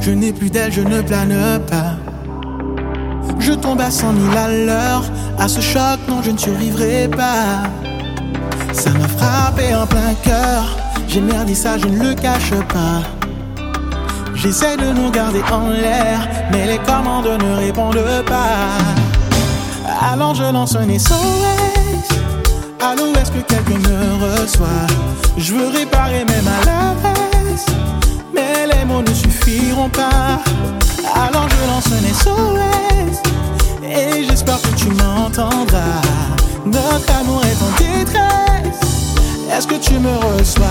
Je n'ai plus d'aile, je ne plane pas. Je tombe à cent mille à l'heure. À ce choc, non, je ne survivrai pas. Ça m'a frappé en plein cœur. J'ai merdé ça, je ne le cache pas. J'essaie de nous garder en l'air, mais les commandes ne répondent pas. Alors je lance un SOS. Est-ce que quelqu'un me reçoit Je veux réparer mes les ne suffiront pas. Alors je lance un SOS et j'espère que tu m'entendras. Notre amour est en détresse. Est-ce que tu me reçois?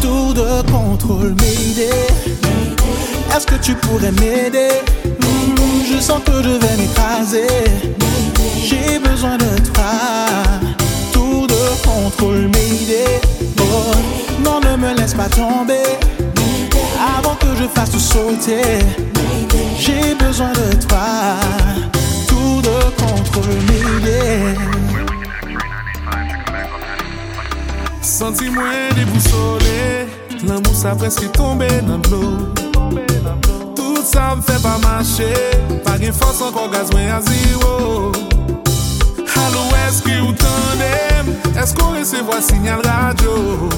Tour de contrôle, m'aider. Est-ce que tu pourrais m'aider? Hmm, Je sens que je vais m'écraser. J'ai besoin de toi. Tour de contrôle, m'aider. Oh, non, ne me laisse pas tomber. je fasse tout sauter. J'ai besoin de toi, tout de contrôle Senti mwen deboussolé, l'amour sa presque tombé dans l'eau. Tout ça me fait pas marcher, pas de force encore gaz mwen à zéro. Allô, est-ce que vous tendez? Est-ce qu'on recevoit signal radio?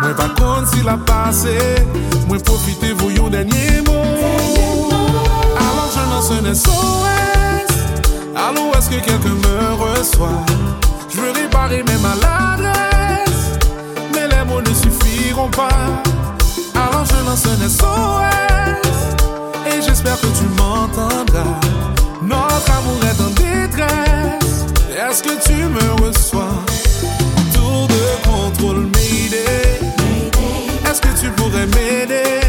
Mwen pa kont si la pase Mwen profite vou yon denye mot Alors je lance un SOS est-ce que quelqu'un me reçoit. Je veux réparer mes maladresses Mais les mots ne suffiront pas. Alors je lance un SOS Et j'espère que tu m'entendras. Notre amour est en détresse Est-ce que tu me reçois? Tour de contrôle, Est-ce que tu pourrais m'aider?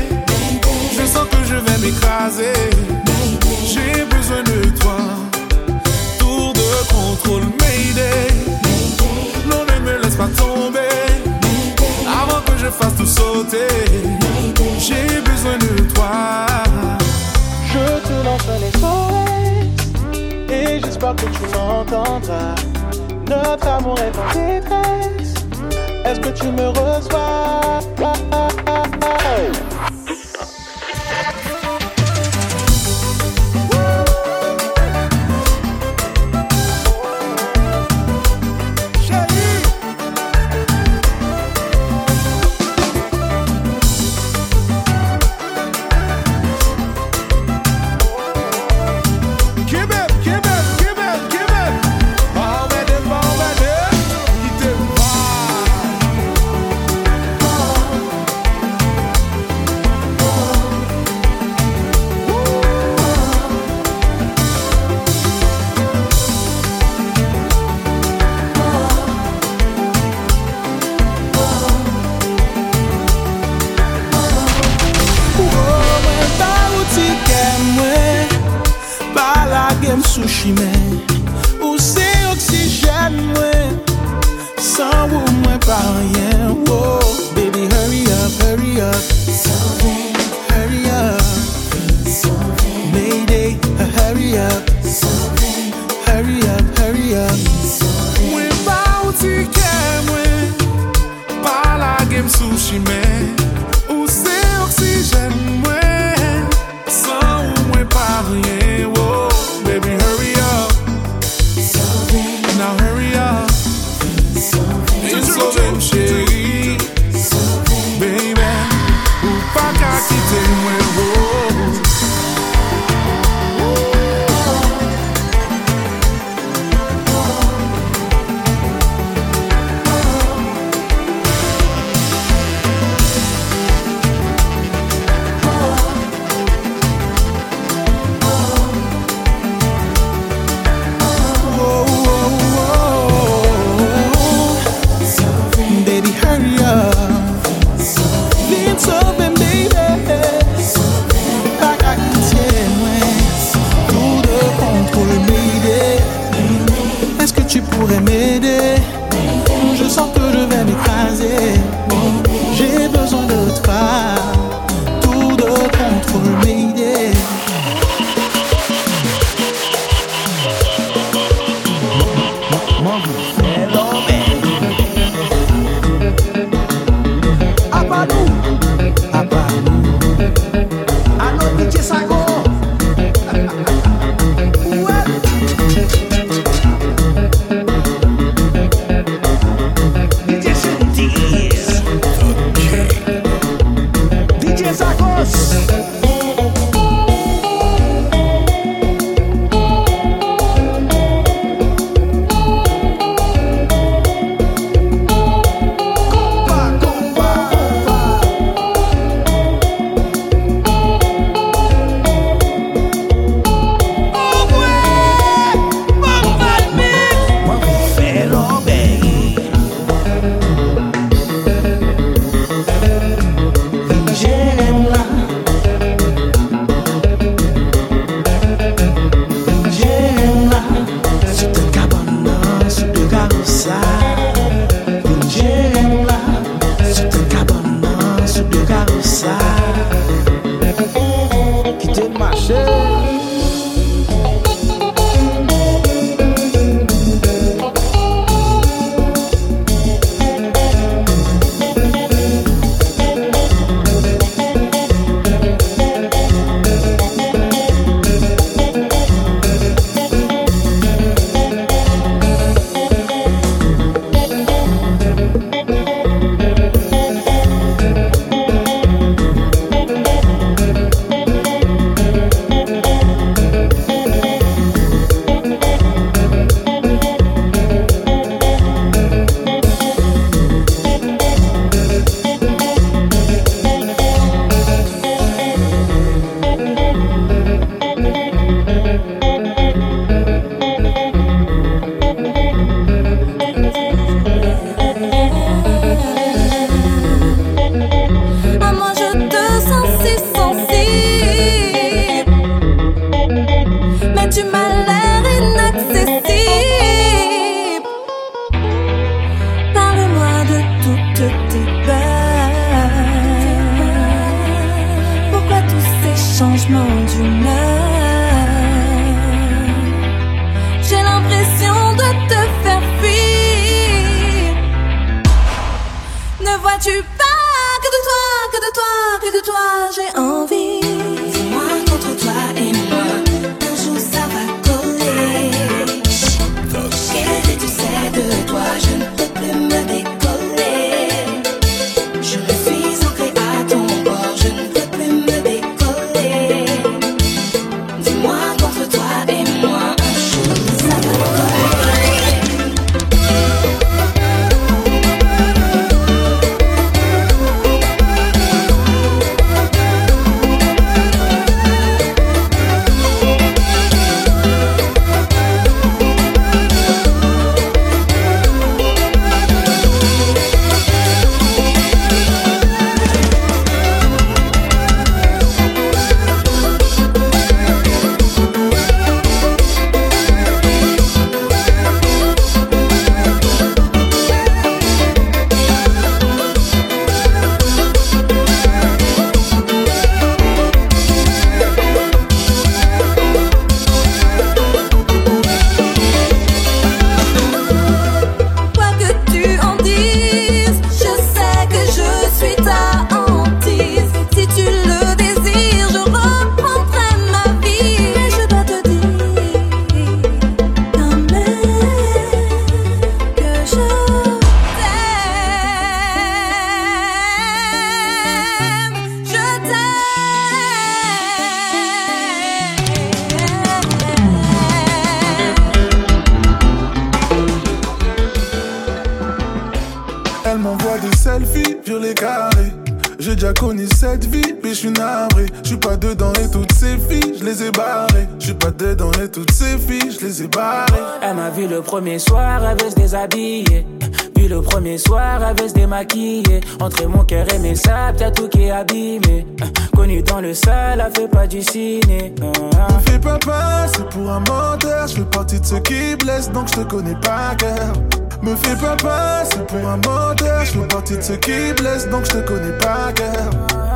Je sens que je vais m'écraser J'ai besoin de toi Tour de contrôle, Mayday. Non, ne me laisse pas tomber. Avant que je fasse tout sauter. J'ai besoin de toi. Je te lance un SOS et j'espère que tu m'entendras. Notre amour est en détresse. Est-ce que tu me reçois? Premier soir, elle veut se. Puis le premier soir, elle veut se démaquiller. Entre mon cœur et mes sables, t'as tout qui est abîmé. Connu dans le sale, elle fait pas du ciné. Me fais pas c'est pour un menteur. Je fais partie de ceux qui blessent, donc je te connais pas cœur. Me fais pas c'est pour un menteur. Je fais partie de ceux qui blessent, donc je te connais pas cœur.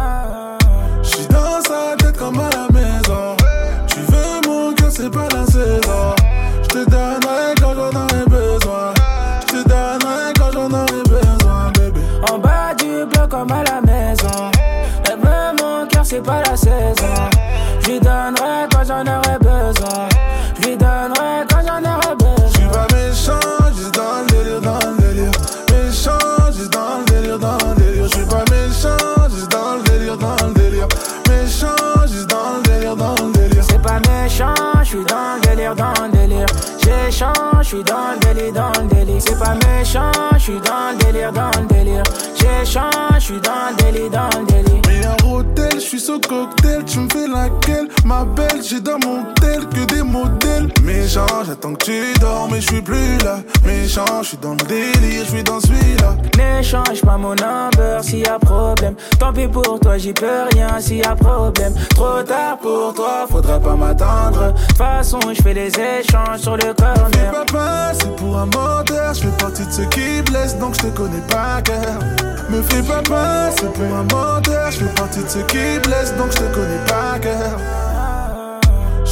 Dans mon tel que des modèles. Méchant, j'attends que tu dors, mais je suis plus là. Méchant, je suis dans le délire, je suis dans celui-là. N'échange pas mon number s'il y a problème. Tant pis pour toi, j'y peux rien s'il y a problème. Trop tard pour toi, faudra pas m'attendre. De toute façon, je fais des échanges sur le corner. Fais pas c'est pour un menteur. Je fais partie de ceux qui blessent, donc je te connais pas cœur. Me fais pas c'est pour un menteur. Je fais partie de ceux qui blessent, donc je te connais pas cœur.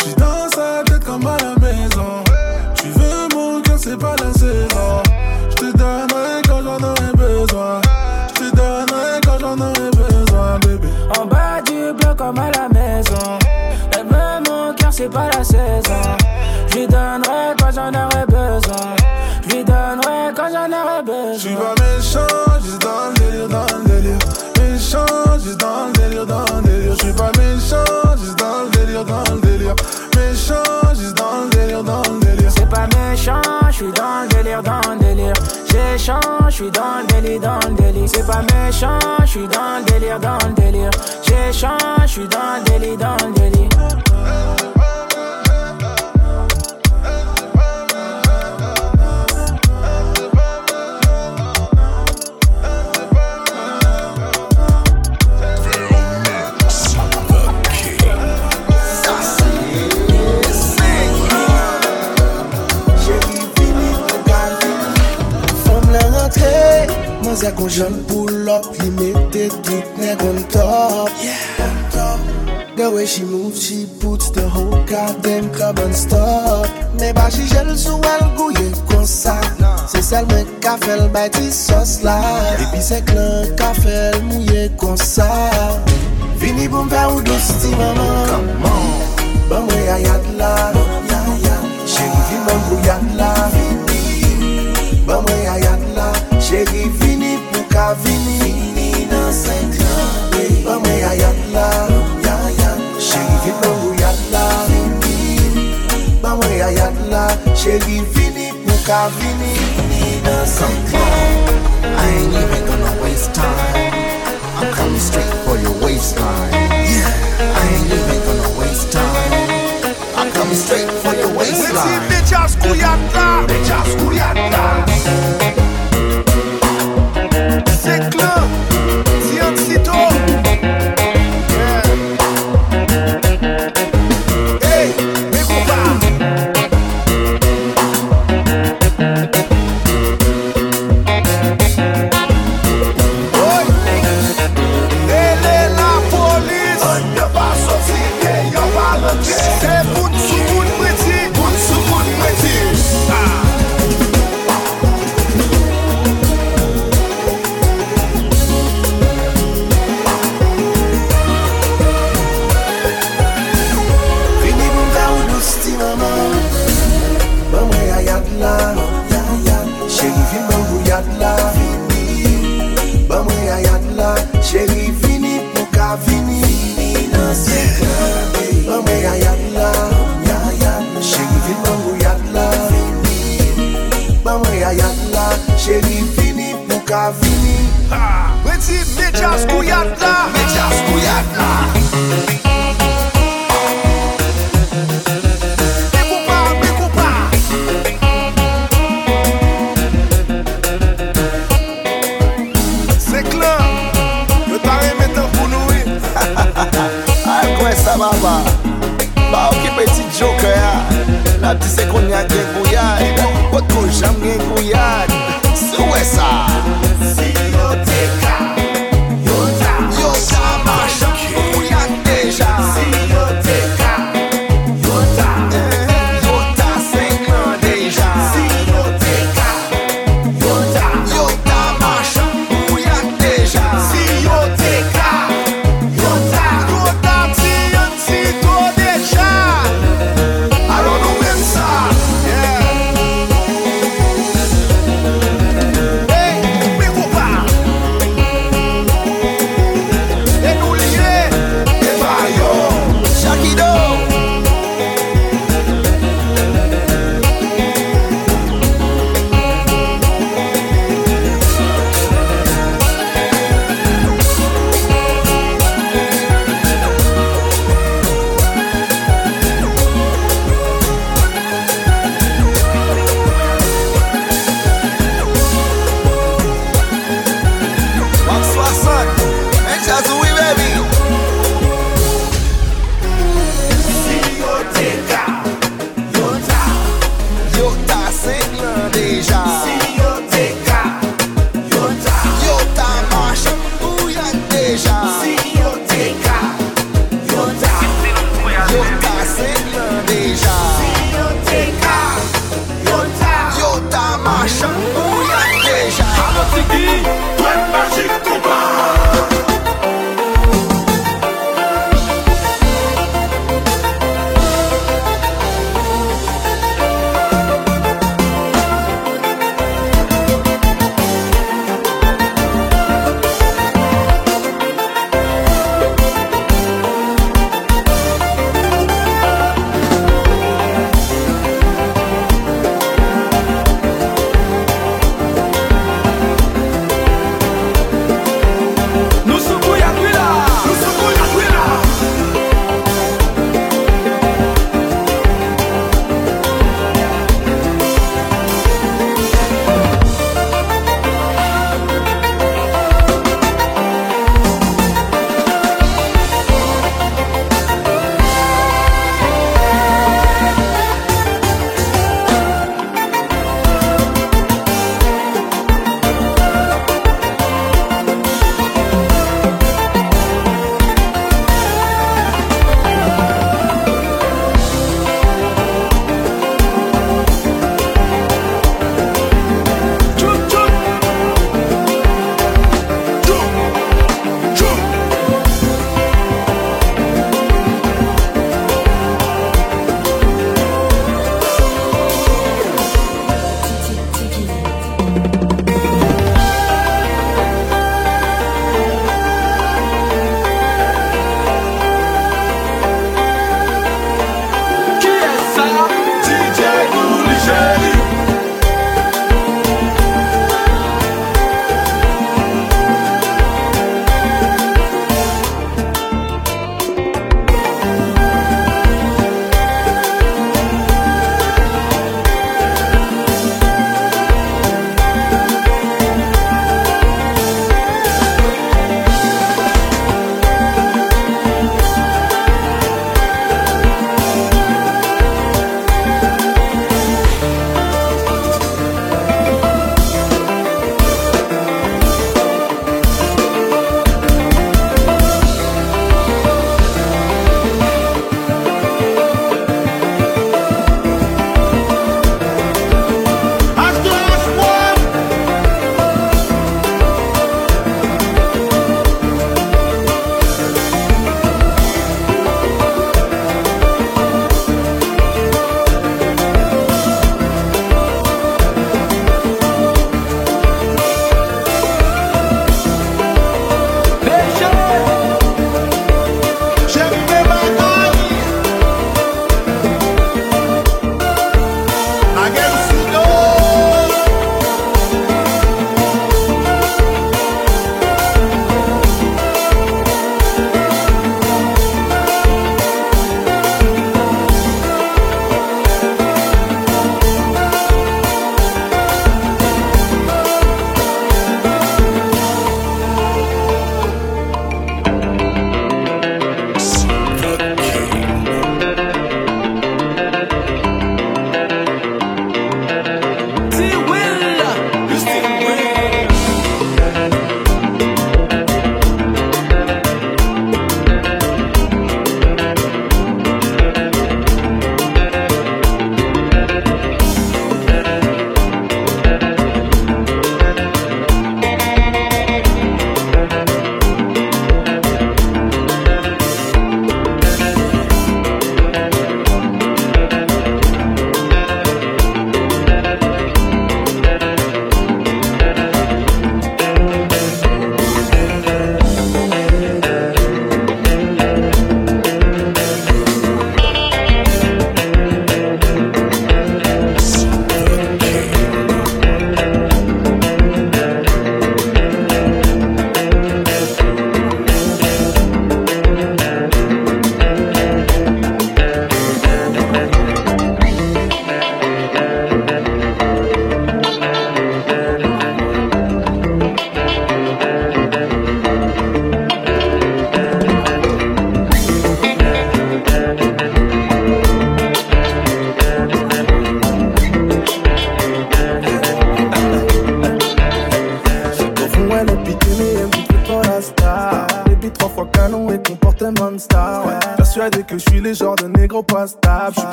J'suis dans sa tête comme à la maison. Tu veux mon cœur, c'est pas la saison. J'te donnerai quand j'en aurai besoin. J'te donnerai quand j'en aurai besoin, bébé. En bas du bloc comme à la maison. Lève mon cœur, c'est pas la saison. J'lui donnerai quand j'en aurai besoin. J'lui donnerai quand j'en aurai besoin. J'suis pas méchant, j'suis dans le délire, dans le délire. Méchant, j'suis dans le délire, dans le délire. J'suis pas méchant, j'suis dans le délire, dans le délire. Méchant, juste dans le délire, dans le délire. C'est pas méchant, je suis dans le délire, dans le délire. J'échange, je suis dans le délire, dans le délire. C'est pas méchant, je suis dans le délire, dans le délire. J'échange, je suis dans le délire, dans le délire. Zè kon jen pull up, li mette tout neg on top. The way she move, she puts the whole goddamn club on stop. Me ba she jel sou el gouye kon sa Se sel mwen ka fel bay ti sos la. Epi se klan ka fel mouye kon sa Vini pou mpe ou dos ti maman Ban mwen yayad la. Che li vi man pou yad la. Vini pou ka vini Vini nan sen klan I ain't even gonna waste time Ba ou ki peti djoke ya. La di se kon ya gen kouyad e Pot kon jam gen kouyad Sou e sa?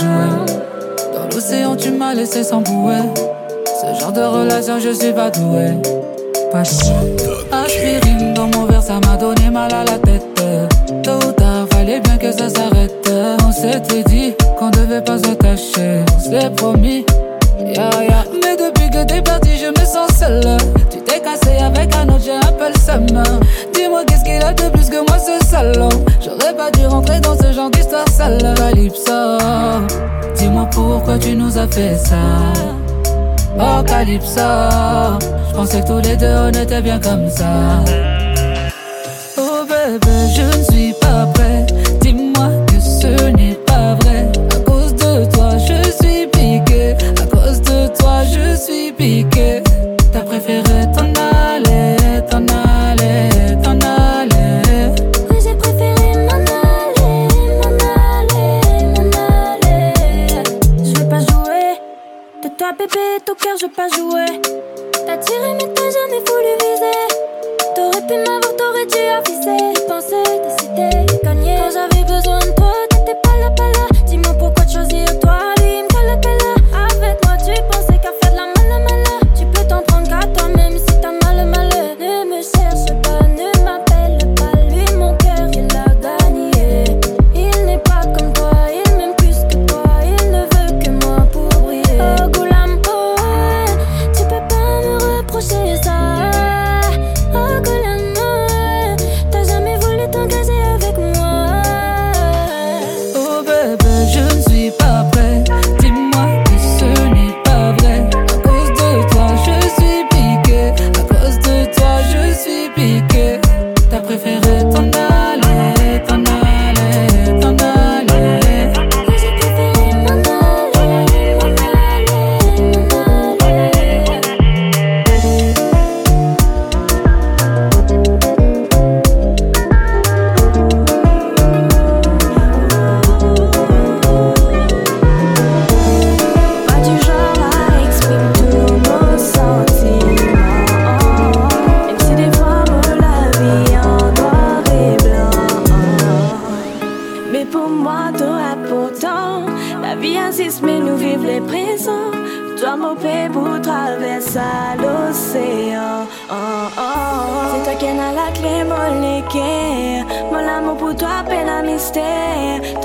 Dans l'océan, tu m'as laissé sans bouée. Ce genre de relation, je suis pas doué. Pas. Aspirine dans mon verre, ça m'a donné mal à la tête. Tôt ou tard, fallait bien que ça s'arrête. On s'était dit qu'on devait pas s'attacher. On s'est promis. Yeah, yeah. Mais depuis que t'es parti, je me sens seule. Tu t'es cassé avec un autre, j'ai un peu le. Dis-moi qu'est-ce qu'il a de plus que moi ce salon. J'aurais pas dû rentrer dans ce genre d'histoire sale. Calypso, dis-moi pourquoi tu nous as fait ça? Oh Calypso, je pensais que tous les deux on était bien comme ça. Oh bébé, je ne suis pas prêt. Je suis piqué. T'as préféré t'en aller, t'en aller, t'en aller. Oui, j'ai préféré m'en aller, m'en aller, m'en aller. Je vais pas jouer. De toi, bébé, ton cœur, je vais pas jouer. T'as tiré, mais t'as jamais voulu viser. T'aurais pu m'avoir, t'aurais dû aviser. Penser, décider,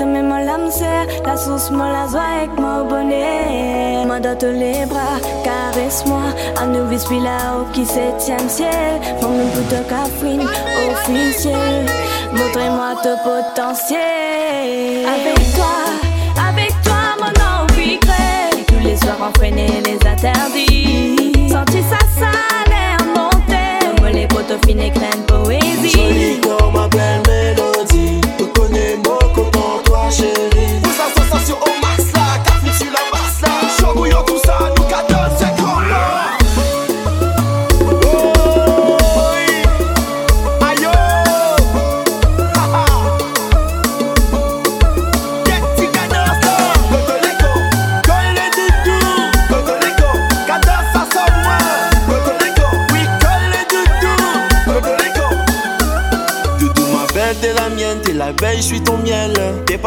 même mon l'âme c'est La source mon la mon bonheur Moi dans tous les bras caresse-moi. À nous puis là-haut qui septième ciel. Mon nom pour toi cafrine officiel Montrez-moi ton potentiel. Avec toi, avec toi mon envie crée Tous les soirs entraîner les interdits. Senti ça salaire monter Comme les poteaux fines et crème poésie. Jolie comme ma belle mélodie.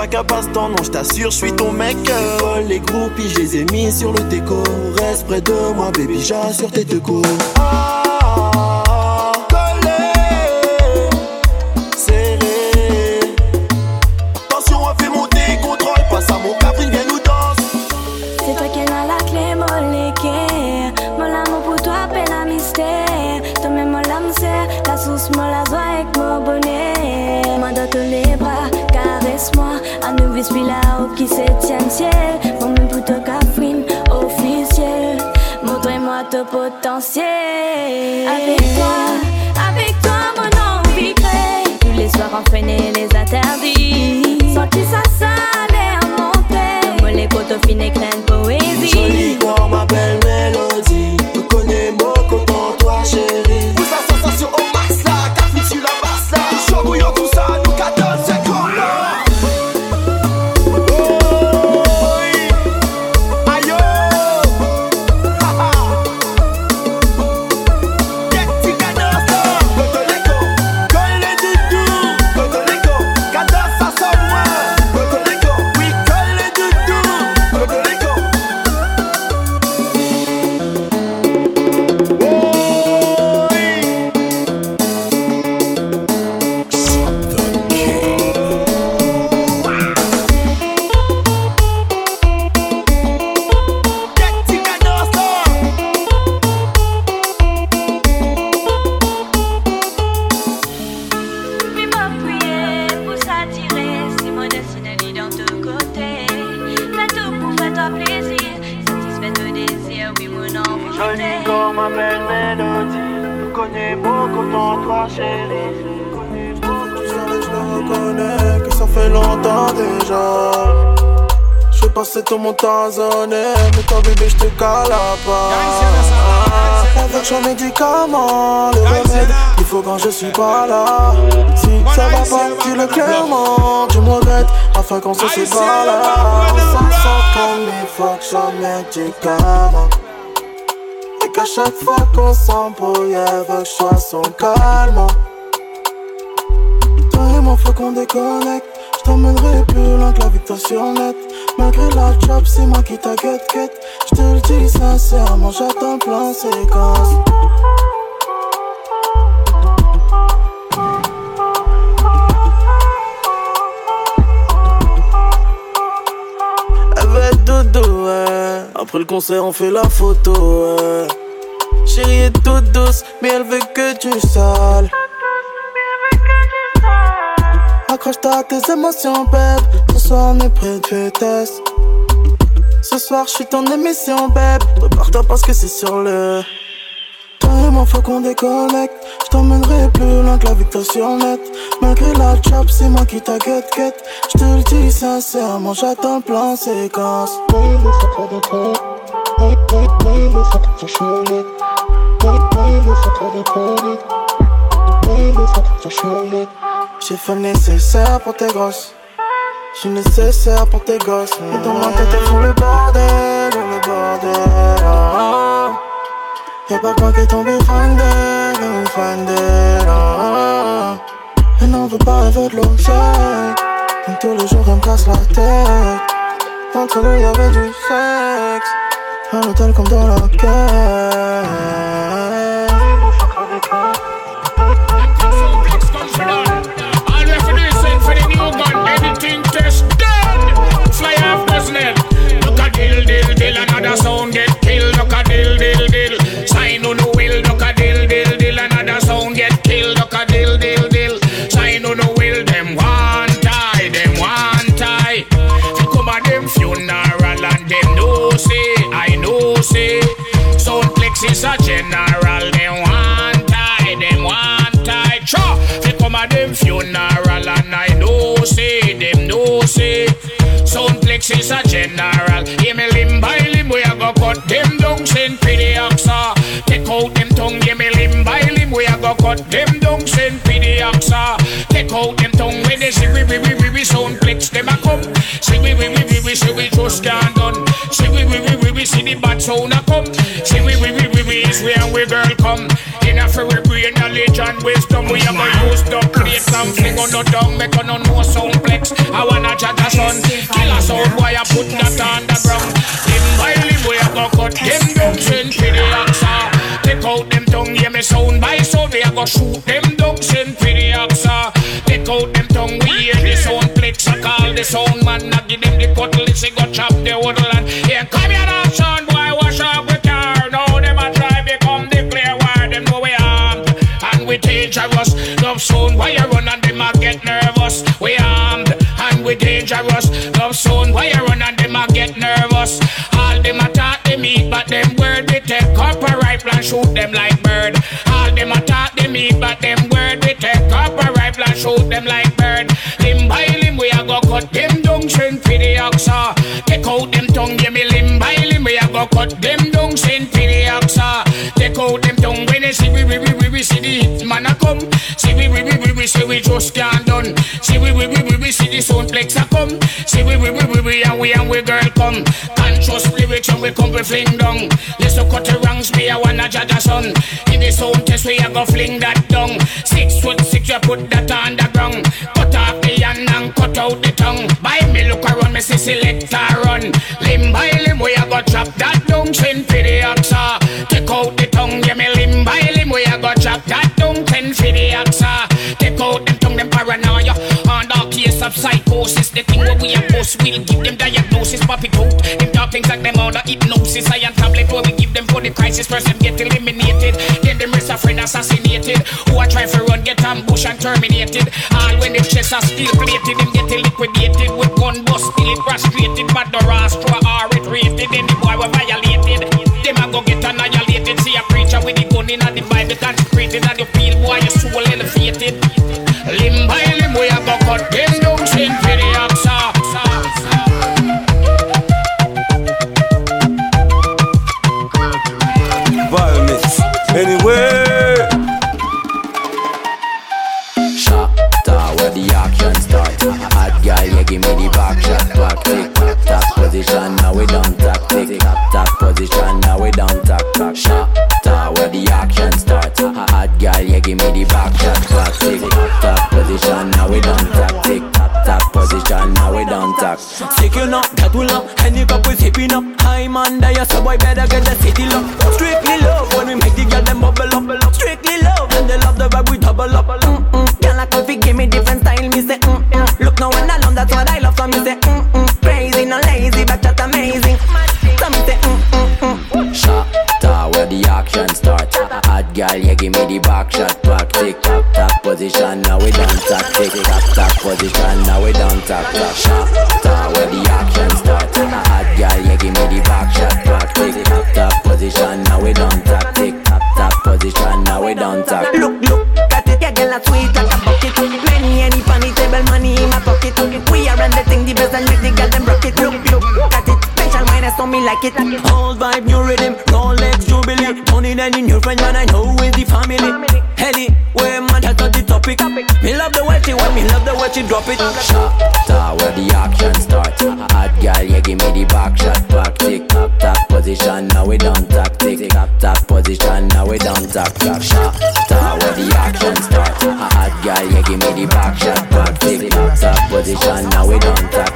Qu'à passe-temps, non, je t'assure, je suis ton mec. Oh, les groupies, je les ai mis sur le déco. Reste près de moi, baby, j'assure tes deux. Ah, qui septième ciel. Mon même toi, cafrine officiel Montrez-moi ton potentiel. Avec toi, avec toi mon envie crée. Tous les soirs entraîner les interdits. Senti ça salaire monter Comme les poteaux fines et crème poésie. Jolie comme ma belle longtemps déjà. Je passé tout mon temps à zoner, mais toi bébé je te cale pas. Avec son médicament, le remède, il faut quand je suis pas là. Si ça va pas, dis-le clairement, tu me regrettes, afin qu'on se sépare là. Ça sent comme il faut que je médicament. Et qu'à chaque fois qu'on s'embrouille, elle veut que je sois son calme. Toi et moi, faut qu'on déconnecte. T'emmènerai plus loin que la victoire net. Malgré la job, c'est moi qui t'inquiète, quête. Je te le dis sincèrement, j'attends le plan séquence. Elle veut être ouais. Après le concert, on fait la photo, ouais. Chérie est toute douce, mais elle veut que tu sales. Accroche-toi à tes émotions, babe. Ce soir, on est près de vitesse. Ce soir, je suis ton émission, babe. Prépare-toi parce que c'est sur le. Moi, faut qu'on déconnecte. Je t'emmènerai plus loin que la victoire net. Malgré la chop, c'est moi qui t'inquiète, quête. Je te le dis sincèrement, j'attends le plan séquence. J'ai fait nécessaire pour tes gosses. J'suis nécessaire pour tes gosses. Et dans ma tête, elles font le bordel, le bordel. ah. Y'a pas quoi qui est tombé fan d'elle, fan d'elle. Elle n'en veut pas, elle veut de. Donc tous les jours, elle me casse la tête. Entre nous, y'avait du sexe. À l'hôtel comme dans la quête. Soundplex is a general. Them one tie. Them one tie. Cha. Fi come a them funeral and I know say. Them know say. Soundplex is a general. Hear me limb by limb. We a go cut them down. Send the oxa. Take out them tongue. Hear me limb by limb. We a go cut them down. Send the oxa. Take out them tongue. When they see we we we we we soundplex them a come. See we we we we we see we just can't done. See we we we we we see the bad sound a come. See we we we we we is where we girl come. In a fairy brain knowledge and wisdom we a go use the plate and fling on the down. Make on no soundplex. I wanna judge a son. Kill a sound boy I put that on the ground. Limb by limb we a go cut them down. Send for the oxa. Take out them tongue. Hear me sound by sound. We a go shoot them down. Send for the oxa. The sound man. I give them the cutlass. He go chop the whole land. Here come here now, son boy. Wash up with her. Now them a try become the clear word. Them know we armed and we dangerous. Love soon why you run and them a get nervous. We armed and we dangerous. Love soon why you run and them a get nervous. All them a talk them eat, but them word we take up a rifle and shoot them like bird. All them a talk them eat, but them word we take up a rifle and shoot them like bird. Go cut them down, send for the oxa. Take out them tongue, give me limb by limb we a go cut them down, send for the oxa. Take out them tongue when they see we we we we, see the hit man a come. See we we we we we see we just can't done. See we we we we we see the soundplex a come. See we we we we we and we and we girl come. Conscious lyrics and we come we fling down. Listen cut the wrongs me I wanna judge a son. In the sound test we a go fling that down. Six foot six you put that on the ground. Cut off the hand and cut out the tongue. By me look around me see selector run. Limb by limb we a go chop that down. Send for the oxa. Take out the tongue, yeah me limb by limb we a go chop that of psychosis. The thing where we are post, we'll give them diagnosis. Pop it out. Them dark things like them under hypnosis. I am tablet where we give them for the crisis. First, them get eliminated. Then, them rest a friend assassinated. Who are trying to run, get ambushed and terminated. All when the chests are steel plated, them get liquidated. With gun bust, still frustrated. But the rastra are it rated. Then the boy were violated. Them a go get annihilated. See a preacher with the gun in and the Bible consecrated. And the. Yeah, give me the back shot. Tick, top position, now we done tap. Tick, top, position, now we done tap. Sticking up, that will up, any cup we sipping up. High man, there, so boy better get the city lock. Strictly love when we make the girl them bubble up. Strictly love, and they love the vibe we double up. Mm-mm. Girl, I coffee, give me different style, me say mm-mm. Look now when I love, that's what I love, so me say mm-mm. Crazy, no lazy, but just amazing. Girl, yeah, give me the back shot. Back, tick, top, top position, now we done tap. Tick, top, top position, now we done tap. Tap, shot, where the action start. Hot girl, yeah, give me the back shot. Back, tick, top, top position, now we done tap. Tick, top, top position, now we done tap. Look, look, got it, yeah, girl, a sweet like a bucket. Many, any funny table money in my pocket. We are on the thing, the best and make the girl them rock it. Look, on me like it. Old vibe, new rhythm, Rolex, Jubilee. Money than in your friend, man, I know with the family. Henny, where man, that's not the topic. Me love the way she want, me love the way she drop it. Shot, where the action start. Hot girl, yeah, give me the back shot. Back, tick, top, top position, now we done tap. Tick, top, top position, now we done tap. Tap, shot, where the action start. Hot girl, yeah, give me the back shot. Back, tick, top, top position, now we done tap.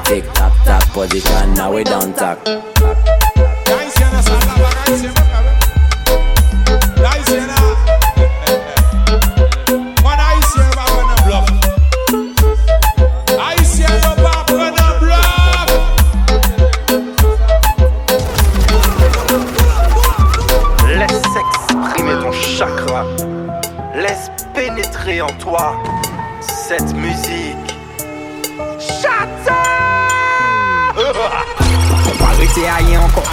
Laisse s'exprimer ton chakra. Laisse pénétrer en toi cette Comparé à rien encore.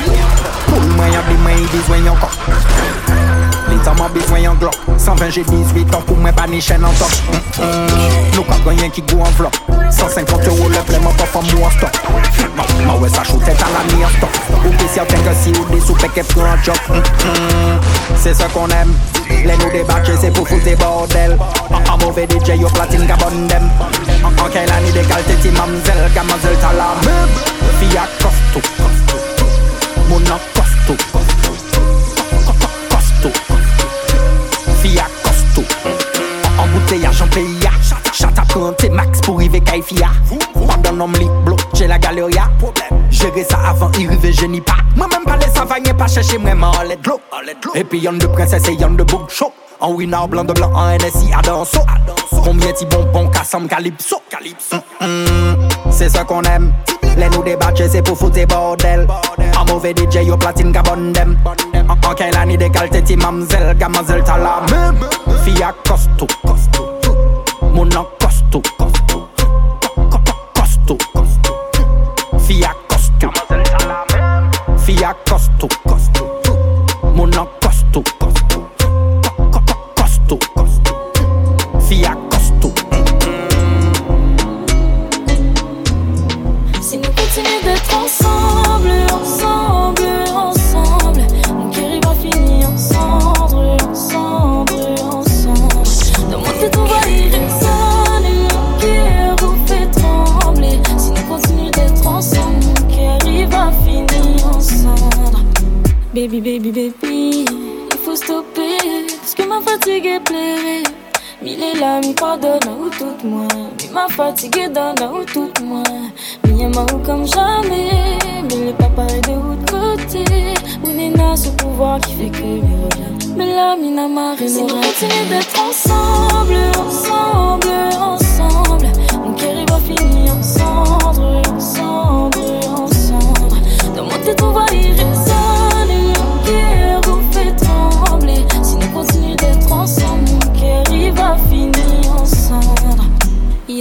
Pour le moyen, des moyens, besoin encore. L'état m'a besoin en glock. 120, j'ai 18 ans pour moi, pas ni chaîne en top. Mm, mm. Nous, pas rien qui goûte en vlog. 150 euros le plein, mon pas moi en stock. Non, ma ouais, ça shoot tête à la mi en stock. Ou que si ou des sous qu'elle prend un job. Mm, mm. C'est ce qu'on aime. Les nous débattre, c'est pour foutre des bordel. En mauvais DJ, yo platine gabon dem. En, en quelle année des qualités, mamzelle, gamazel, t'as la même. À costaud. Costaud. À costaud. En bouteillage, en pays. Chat à prendre max pour arriver Kaifia. Pendant nom lit j'ai la galeria. Gérer ça avant, y arriver, je n'y pas. Moi-même, pas les savanes, pas chercher vraiment en let glow. Et puis, y'en de princesse et y'en de book show. En winner, blanc de blanc, en NSI, à danso. Combien de bonbons, cassam, calypso? Mm, mm, C'est ça qu'on aime. Le nou debache se pou foute bordel An mouve DJ yo platin ka bondem An kè la ni dekalte ti mamzel Gamazel talamem Fiyak kostou Moun an kostou toute moi. Mi ma fatigue donne à ou toute moi. Mi aime à ou comme jamais. Mais le papa est de l'autre côté. Ou n'est ce pouvoir qui fait que mi revient. Mais là, mi n'a marre, si nous continuons d'être ensemble, ensemble, ensemble. Mon cœur va finir ensemble, ensemble, ensemble. Dans mon tête on va y résonner.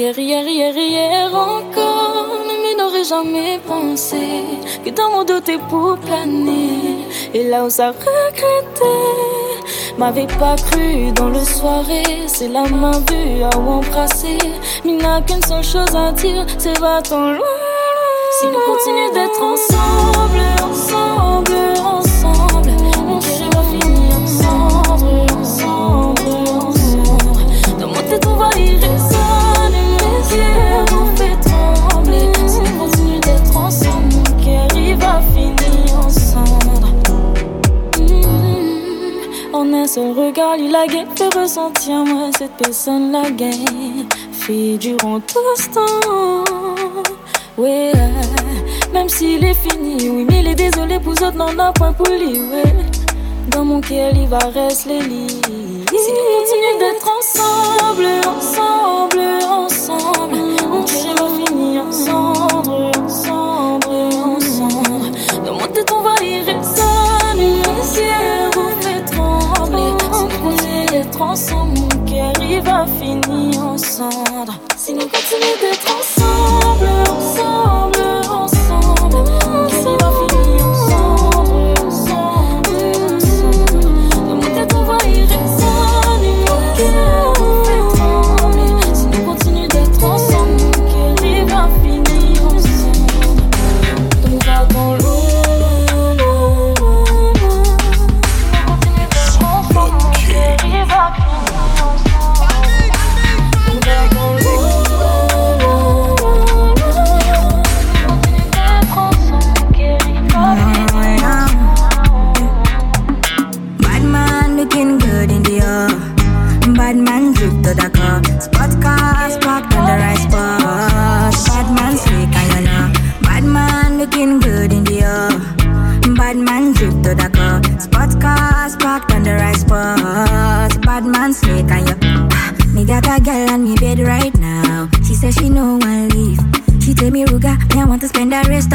Hier, hier, hier, hier encore, mais n'aurait jamais pensé que dans mon dos t'es pour planer. Et là où ça regrettait, m'avait pas cru dans le soirée, c'est la main vue à embrasser. Mais n'a qu'une seule chose à dire, c'est va-t'en loin. Si nous continuons d'être ensemble, ensemble, ensemble, seul regard, il a fait ressentir moi cette personne la gagne. Fait durant tout ce temps. Ouais, même s'il est fini, oui, mais il est désolé pour autres, non, n'a point pour lui, ouais. Dans mon cœur, il va rester les lits. Si nous continuons d'être ensemble, ensemble, ensemble, mon cœur va finir ensemble, d'être ensemble, mon cœur il va finir ensemble. Si nous continuons d'être ensemble, ensemble,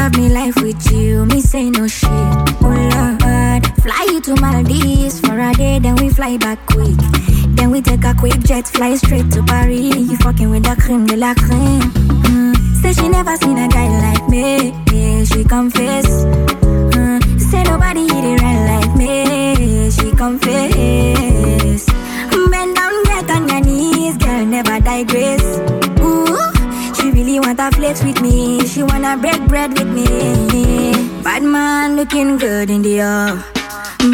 of me life with you. Me say no shit. Oh Lord, fly you to Maldives for a day, then we fly back quick. Then we take a quick jet, fly straight to Paris. You fucking with the cream de la creme. Mm. Say she never seen a guy like me. Yeah, she confess. Mm. Say nobody hit it right like me. She confess. Bend down, get on your knees, girl, never digress. Flex with me. She wanna break bread with me. Bad man looking good in the air.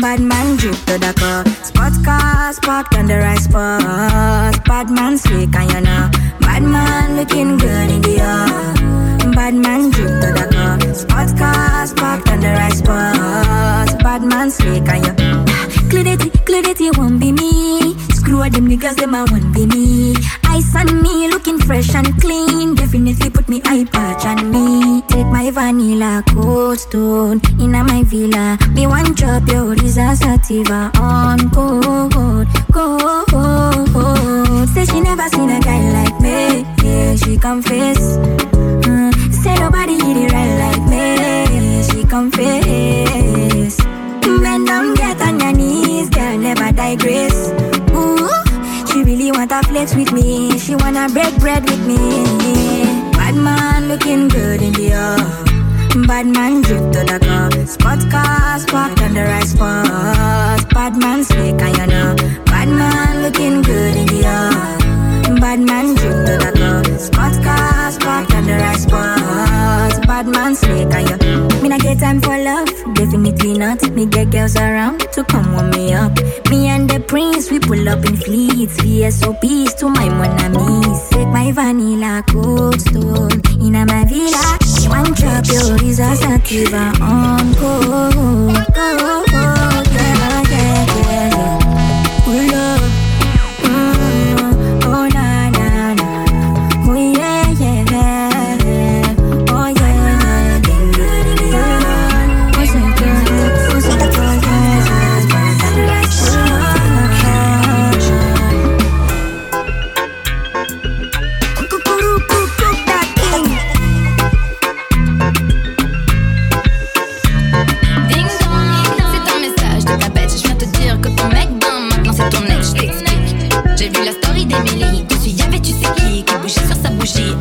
Bad man drip to the car. Spot cars parked on the right spot. Bad man slick and you know. Bad man looking good in the air. Bad man drip to the car. Spot cars parked on the right spot. Bad man slick and you. Clarity, clarity won't be me. All them niggas, them I won't be me. Ice on me, looking fresh and clean. Definitely put me eye patch on me. Take my vanilla cold stone in my villa. Me one drop your sativa on cold, cold. Say she never seen a guy like me. Yeah, she confess. Mm, say nobody hit it right like me. She confess. Bend down, get on your knees, girl, never digress. She wanna flex with me. She wanna break bread with me. Bad man looking good in the air. Bad man drip to the car. Spot cars parked on the right spot. Bad man slick and you know. Bad man looking good in the air. Bad man drip to the car. Spot cars parked on the right spot. Bad man slick and you. Not get time for love, definitely not. Me get girls around to come warm me up. Me and the prince, we pull up in fleets. VSOPs to my monamis. Take my vanilla cold stone in my villa. One drop your Risa sativa on cold, cold,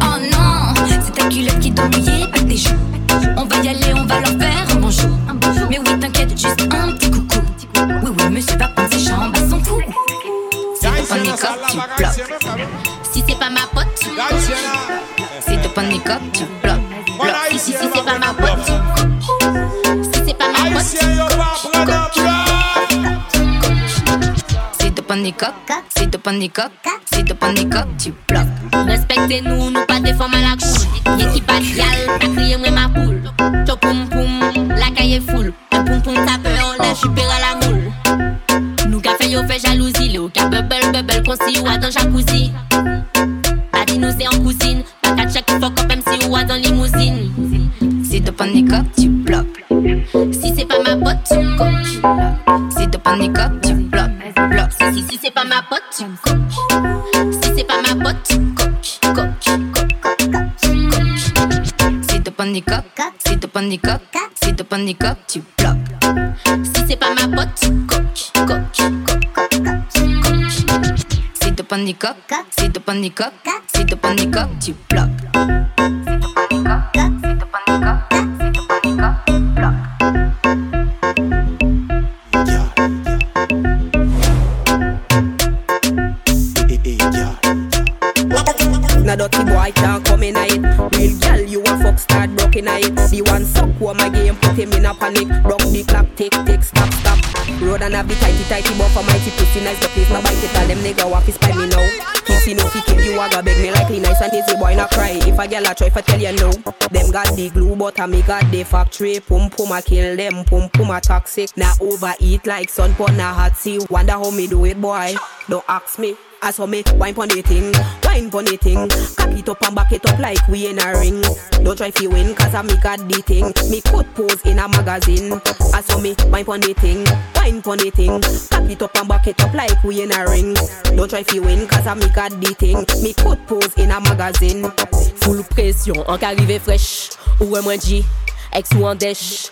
Oh non, c'est ta culotte qui doit mouiller, pas tes joues. On va y aller, on va leur faire un bonjour. Mais oui, t'inquiète, juste un petit coucou. Oui, oui, monsieur va prendre ses jambes à son cou. De prendre mes copes, tu bloques. Si c'est pas ma pote, tu C'est de prendre mes copes, tu bloques. Bloque. Si, si, si, c'est pas ma pote, Si c'est pas ma pote, tu C'est de prendre des coques, c'est de prendre des coques, c'est de coques, tu bloques. Respectez-nous, nous pas des femmes à la cour. Y'a qui pas yal, pas crier moi ma poule. Cho poum la caille est full. Le poum poum tape, on lève, j'suis à la moule. Nous fait yo fait jalousie. Le cas bubble, bubble, qu'on s'y ou dans jacuzzi. Pas dit nous c'est en cousine. Pas qu'à check, fuck up, même si ou dans limousine. Si t'as pas de tu bloques. Si c'est pas ma pote, tu coques. Si t'as pas de tu bloques. Bloque. Si, si, si c'est pas ma pote, tu coques. De si pas de si pas de tu bloques. Si c'est pas ma pote, tu coques. Coques, coques, coques. Si pas de si pas de si pas de tu bloques. Dirty boy can't come in it. Real girl, you a fuck start broken it. The one suck what my game put him in a panic. Rock the clock, tick tick, stop stop. Road and have the tighty tighty but for mighty pussy nice the place my bite it all them nigga walk is by me now. Kissy no fi kill you a go beg me like he nice and easy boy not cry. If a girl a try for tell you no, them got the glue but I me got the factory. Pum pum a kill them, pum pum a toxic. Now overeat like sun pon a hot sea. Wonder how me do it boy. Don't ask me. I saw me wine pon the thing, wine pon the thing. Cock it up and back it up like we in a ring. Don't try fi win, cause I me got the thing. Me could pose in a magazine. I saw me wine pon the thing, wine pon the thing. Cock it up and back it up like we in a ring. Don't try fi win, cause I me got the thing. Me could pose in a magazine. Full pression, en qu'arrivé fraîche. Ou est moins G, ex ou en dèche.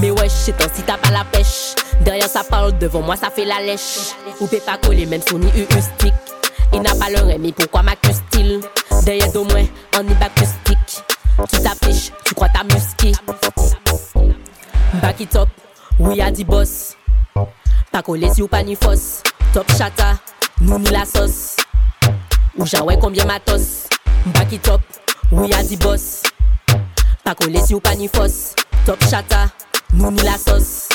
Mais ouais, shit, si t'as pas la pêche. Derrière ça parle, devant moi ça fait la lèche. Ou pas coller, même son ni stick. Il n'a pas le mais pourquoi m'accuse-t-il? Derrière de moi, on y acoustique. Tu t'affiches, tu crois ta musky. Back it up, oui a dit boss. Pas collé si ou pas ni. Top chata, nous ni la sauce. Ou j'en combien matos. Back it up, oui a dit boss. Pas collé si ou pas ni. Top chata, nous ni la sauce.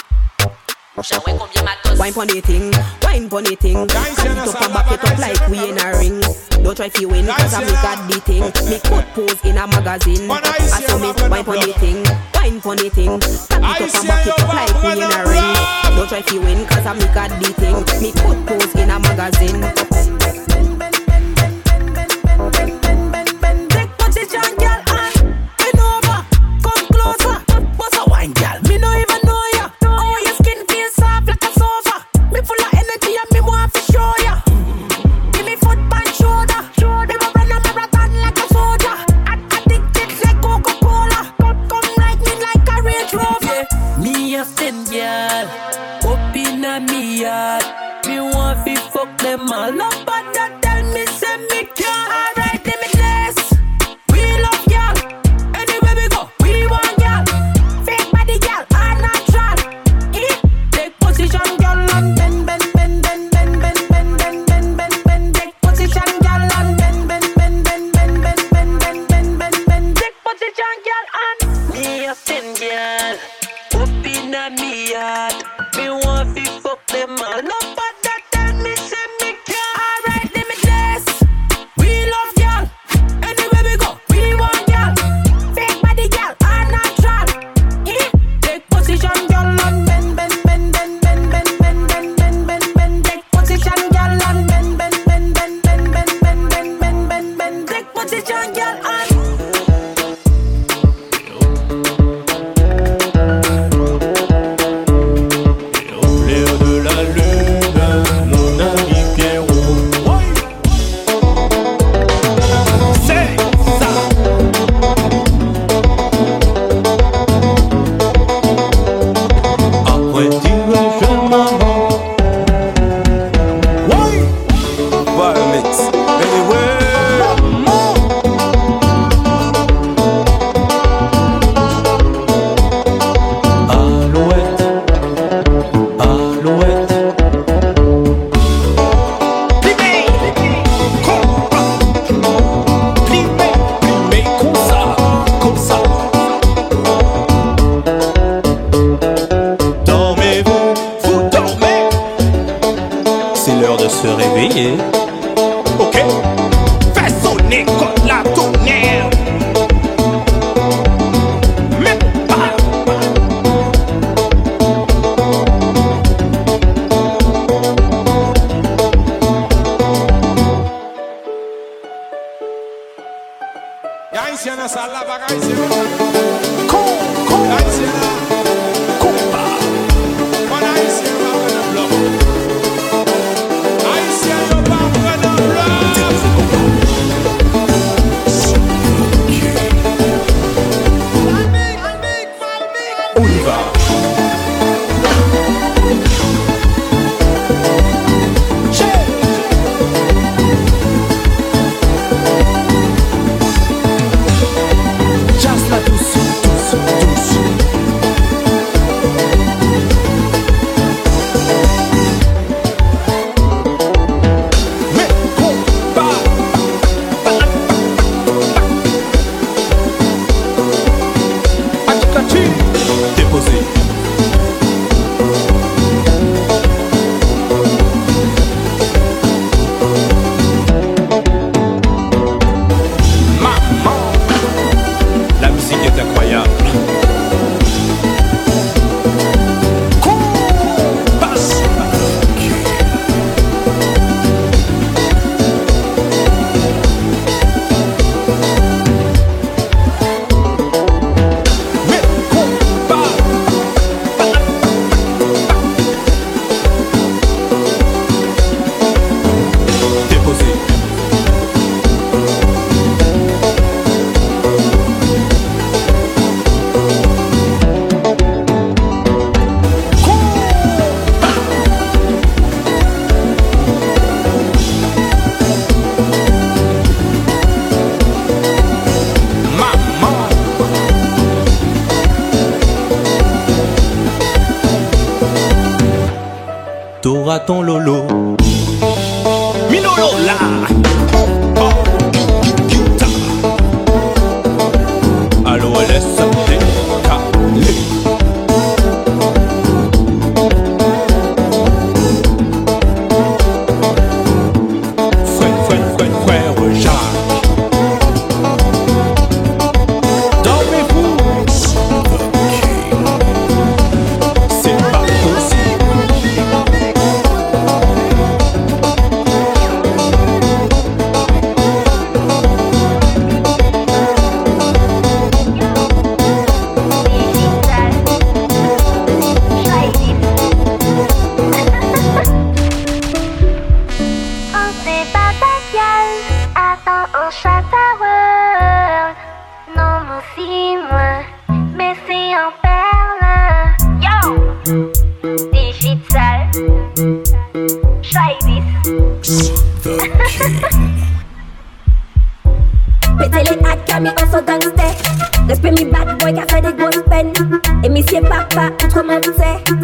Wine pon the thing, wine pon the thing. Cock it up and back it up like we in a ring. Don't try fi win, cause I me got the thing. Me could pose in a magazine. I saw me wine pon the thing, wine pon the thing. Cock it up and back it up like we in a ring. Don't try fi win, cause I me got the thing. Me could pose in a magazine.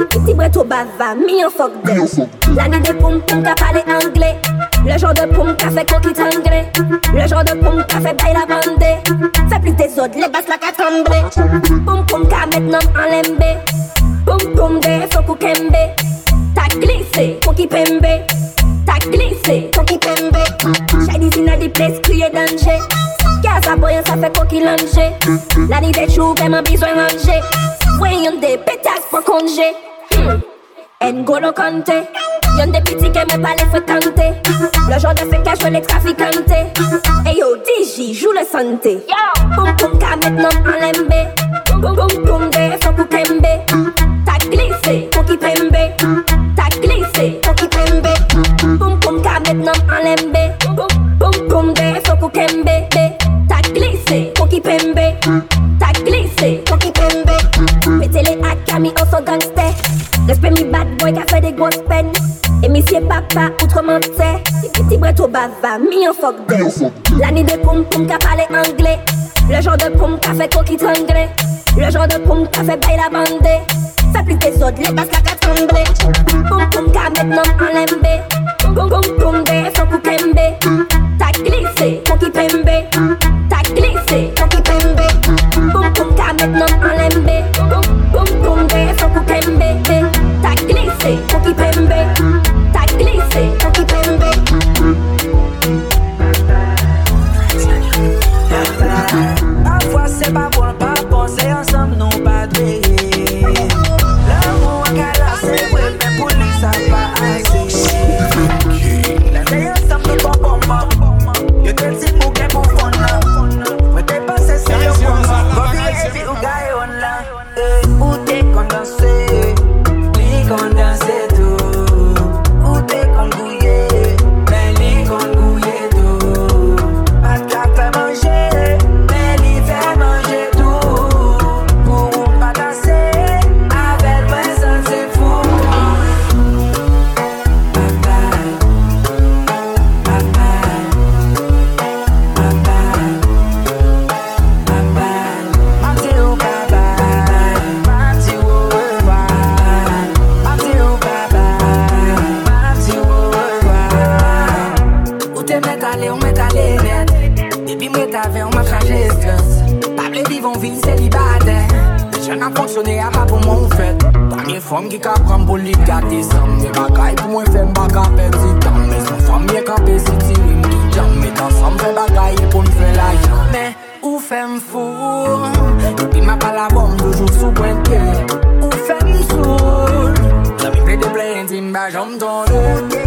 piti bret ou bava, mi yon fok de. La ni de poum poum ka pale angle Le jor de poum ka fe kon ki tangre Le jor de poum ka fe bay la bande Fe plis de zod, le bas la ka tremble Poum poum ka met nom an lembe Poum poum de fok ou kembe. Ta glise, kon ki pembe. Ta glise, kon ki pembe. Chadi zina di ples kriye danje Kya sa boyan sa fe kon ki lanje La ni de chou, beman bizwen anje Voyen de petas pou konje N'Golo Kante. Yon de piti ke me pale frekante Le genre de fekaj je le trafikante E yo DJ jou le sante Poum poum ka met nan alembe Poum poum poum de fokou tembe Ta glise pou ki pembe Ta glise pou ki pembe Poum poum ka met nan alembe Poum poum de fokou tembe Ta glise pou ki pembe Ta glise pou ki pembe Metele akami oso gang Respect mi bad boy qui a fait des grosses peines. Et monsieur papa, autrement c'est. Petit bret au bava, mi en fuck d'elle. L'année des poum poum qui a parlé anglais. Le genre de poum qui a fait coquille tangré. Le genre de poum qui a fait bail la bande. Fais plus tes autres, les basses la qu'a tremblé. Poum poum qui a maintenant en lembé. Boum boum boum, de kembe. T'as glissé, coquille pembe. T'as glissé, coquille pembe. Boum boum qui a maintenant en lembé. Boum glissé, on qui paye même T'as glissé, on qui paye même Parfois c'est pas moi, Fom ki ka pran bolit gati sam Me bagay pou mwen fèm baka pep si tam Me son fam ye kape si tirim ki jam Me tan sam fè bagay pou n fè la jam Me ou fèm foul Epi ma pala bom toujou sou pwente Ou fèm soul La mi fè de plenti mba jom ton de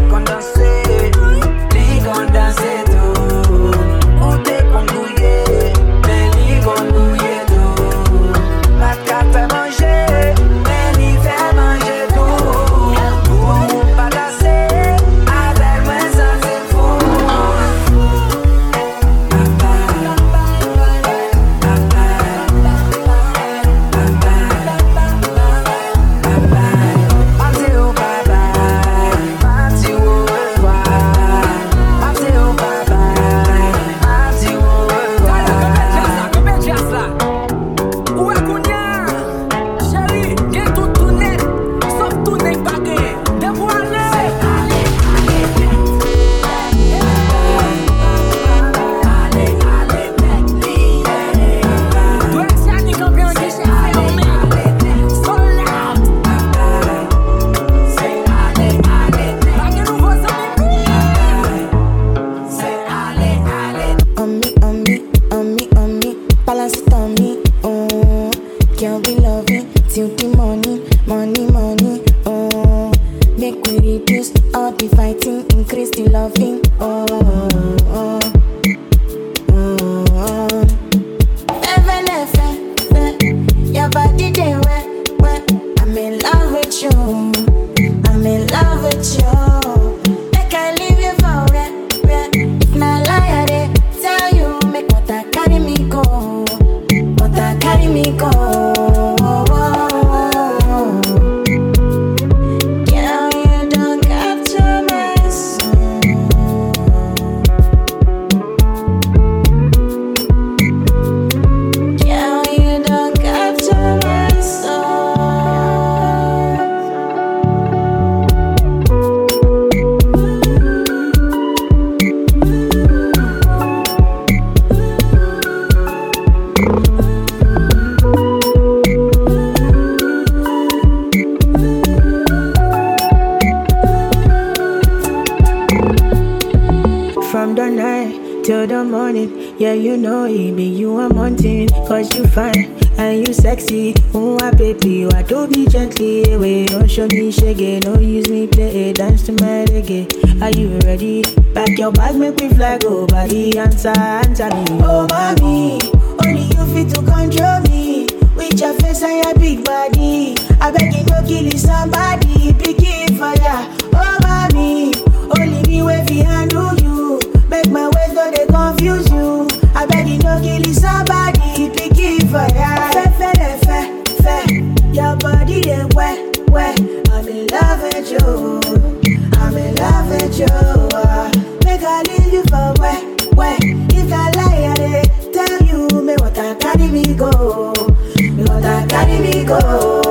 for. Fe fe fe fe, your body they wet wet. I'm in love with you. I'm in love with you. Make I leave you for wet wet. If I lie, I dey tell you me what I carry me go. Me what I carry me go.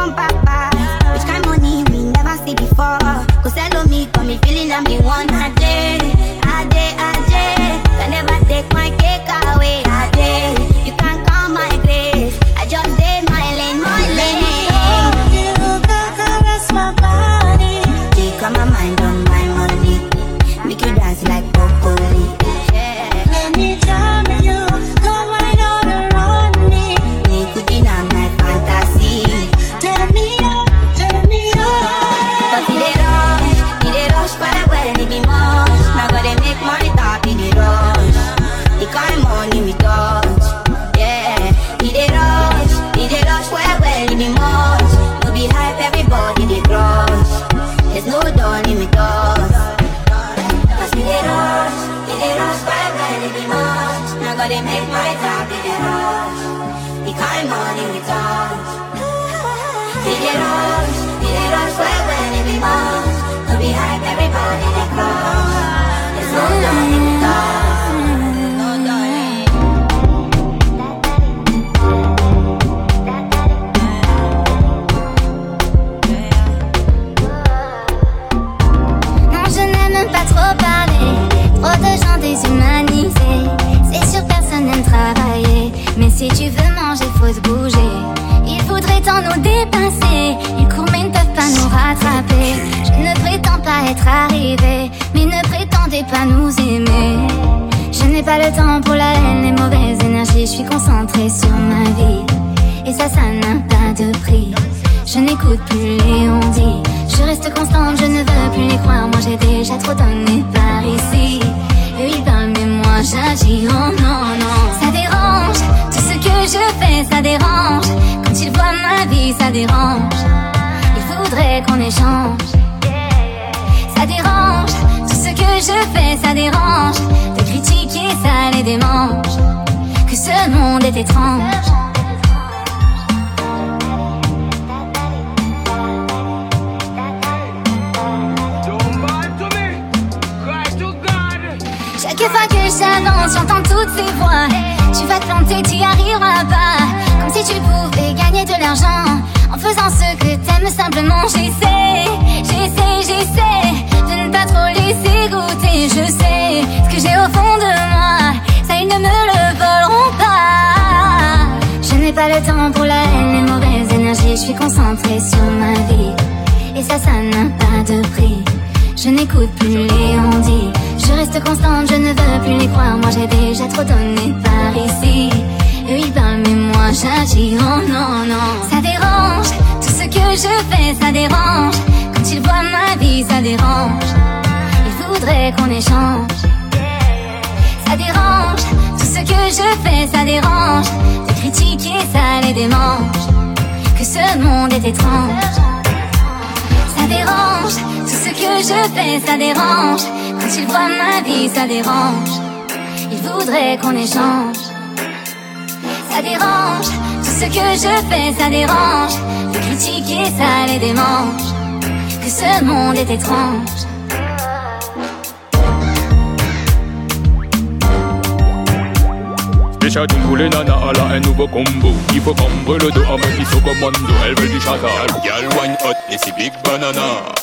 compa. Ici. Eux ils mais moi j'agis. Oh non, non, ça dérange. Tout ce que je fais, ça dérange. Quand ils voient ma vie, ça dérange. Ils voudraient qu'on échange. Ça dérange. Tout ce que je fais, ça dérange. De critiquer, ça les démange. Que ce monde est étrange. Ça dérange, tout ce que je fais, ça dérange. Quand ils voient ma vie, ça dérange. Ils voudraient qu'on échange. Ça dérange, tout ce que je fais, ça dérange. De critiquer, ça les démange. Que ce monde est étrange. Spécial tune pour les nanas, elle a un nouveau combo Il faut cambre le dos en mode ISO commando Elle veut du chata, gal wine hot et si big banana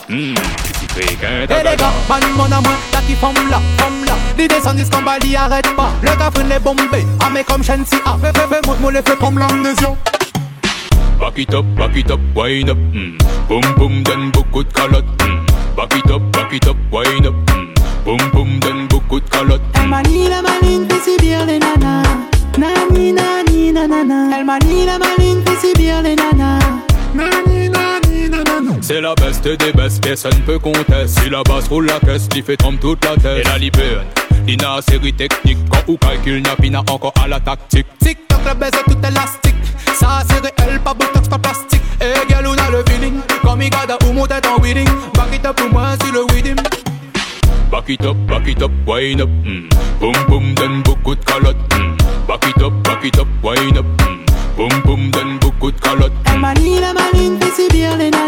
Hum, si fréquent Et les gars, man mon moi, t'as qui femme là, femme là. L'idée sans disque en bali, arrête pas. Le gars fait les bombés, ah mais comme Shensi ah Fais, fais, fais, moi, moi les fais comme l'amnésion Back it up, back it up, wine up mm. Boom boom, donne beaucoup de calottes mm. Back it up, back it up, wine up mm. Boom boom, donne beaucoup de calottes Elle manie la maline, fait si bien les nanas. Nani, nani, nanana Elle manie la maline, fait si bien les nanas. Nani, nani, nanana C'est la best des bestes, personne peut contester Si la basse roule la caisse, l'y fait trompe toute la tête. Et la libère, l'ina série technique Quand ou calcul, n'a pina encore à la tactique. Tic toc, le baiser tout élastique. Ça c'est réel, pas botox, pas plastique. Et girl, on a le feeling. Comme Igada ou mon tête en wedding Back it up pour moi, c'est le wedding Back it up, back it up, wine up mm. Boom boom, donne beaucoup de calottes mm. Back it up, back it up, wine up mm. Boom boom, donne beaucoup de calottes Elle manie la maline, fait si bien les nani,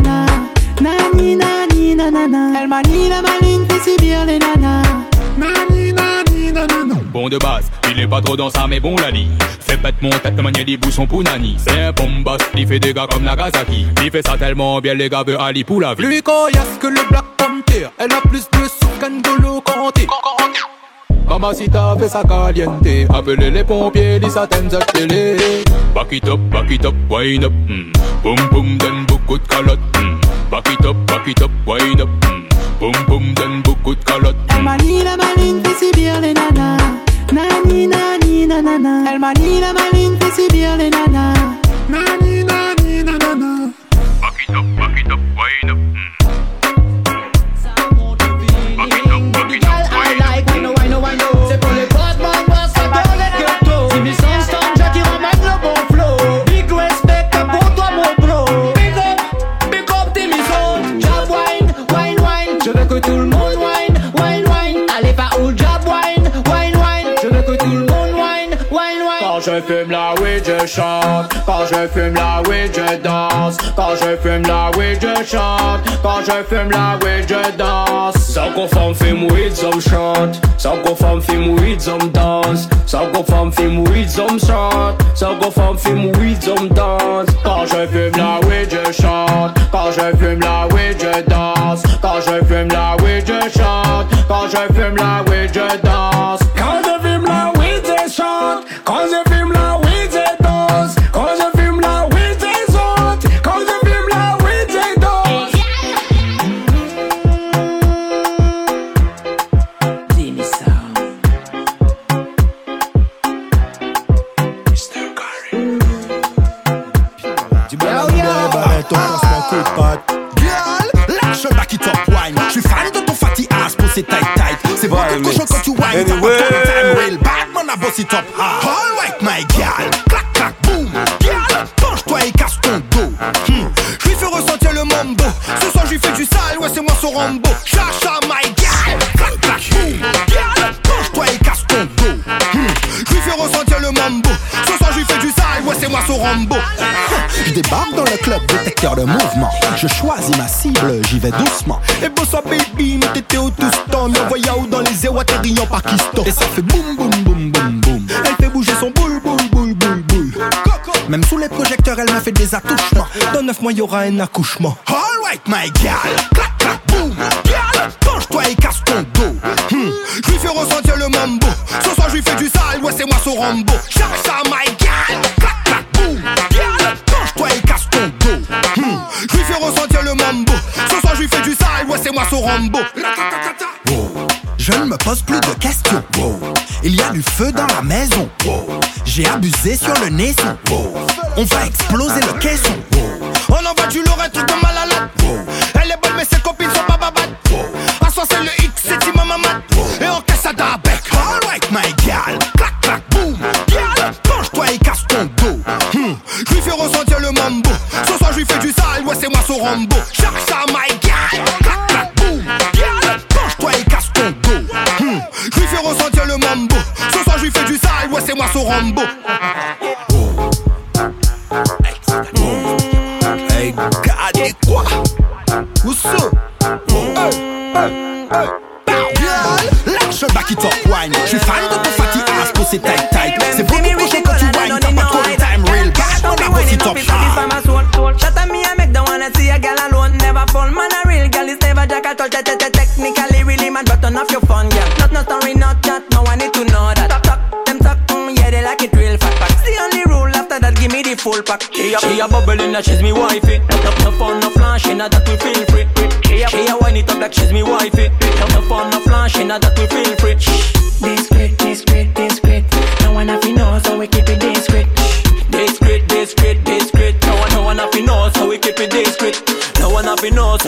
nanana. Elle manie la maline, fait si bien les nanas. Nani, nani, nanana Bon de base, il est pas trop dans ça mais bon la lit Fait pète mon tête, manier des boussons pour Nani. C'est un bombas, il fait des gars comme Nagasaki. Il fait ça tellement bien les gars veulent Ali pour la vie. Plus coriace que le Black Panther Elle a plus de souffle qu'Angolo Kanté Mamacita fait sa caliente. Appelez les pompiers, dis ça t'aime télé Back it up, back it up, wine up mm. Boom boom, donne beaucoup de calottes mm. Back it up, back it up, wine up. Mm. Boom boom, donne beaucoup de calottes Elle manie la maline, fait si bien les nanas Nani, nani, nanana Elle manie la maline, fait si bien les nanas Nani, nani, nanana Back it up, back it up, wine up je fume la weed, je chante. Quand je fume la weed, je danse. Quand je fume la weed, je chante. Quand je fume la weed, je danse. Sans qu'on femme fume weed, some chante. Sans qu'on femme fume weed, some danse. Sans qu'on femme fume weed, some chante. Sans qu'on femme fume weed, some danse. Quand je fume la weed, je chante. Quand je fume la weed, je danse. Quand je fume la weed, je chante. Quand je fume la weed, je danse. A attouchements. Dans neuf mois, y aura un accouchement. Alright, my girl. Clac, clac, boum. Girl, penche-toi et casse ton dos. Hmm. Je lui fais ressentir le mambo. Ce soir, je lui fais du sale, ouais, c'est moi son Rambo. Chacha, my girl. Clac, clac, boum. Girl, penche-toi et casse ton dos. Hmm. Je lui fais ressentir le mambo. Ce soir, je lui fais du sale, ouais, c'est moi son Rambo. Wow. Je ne me pose plus de questions. Wow. Il y a du feu dans la maison. J'ai abusé sur le. Wow. On va exploser le caisson. On envoie du lourd, un truc de mal à te- Technically really man, but turn off your phone, girl. Not no story, not chat. No one need to know that. Talk, talk, them talk, mm, yeah they like it real fat. But the only rule after that, give me the full pack. She a, she a bubbling that she's me wifey. No, no, fun, no flashing, that we feel free. She a, she a wine it up like she's me wifey. No, no fun, no flashing, that we feel free.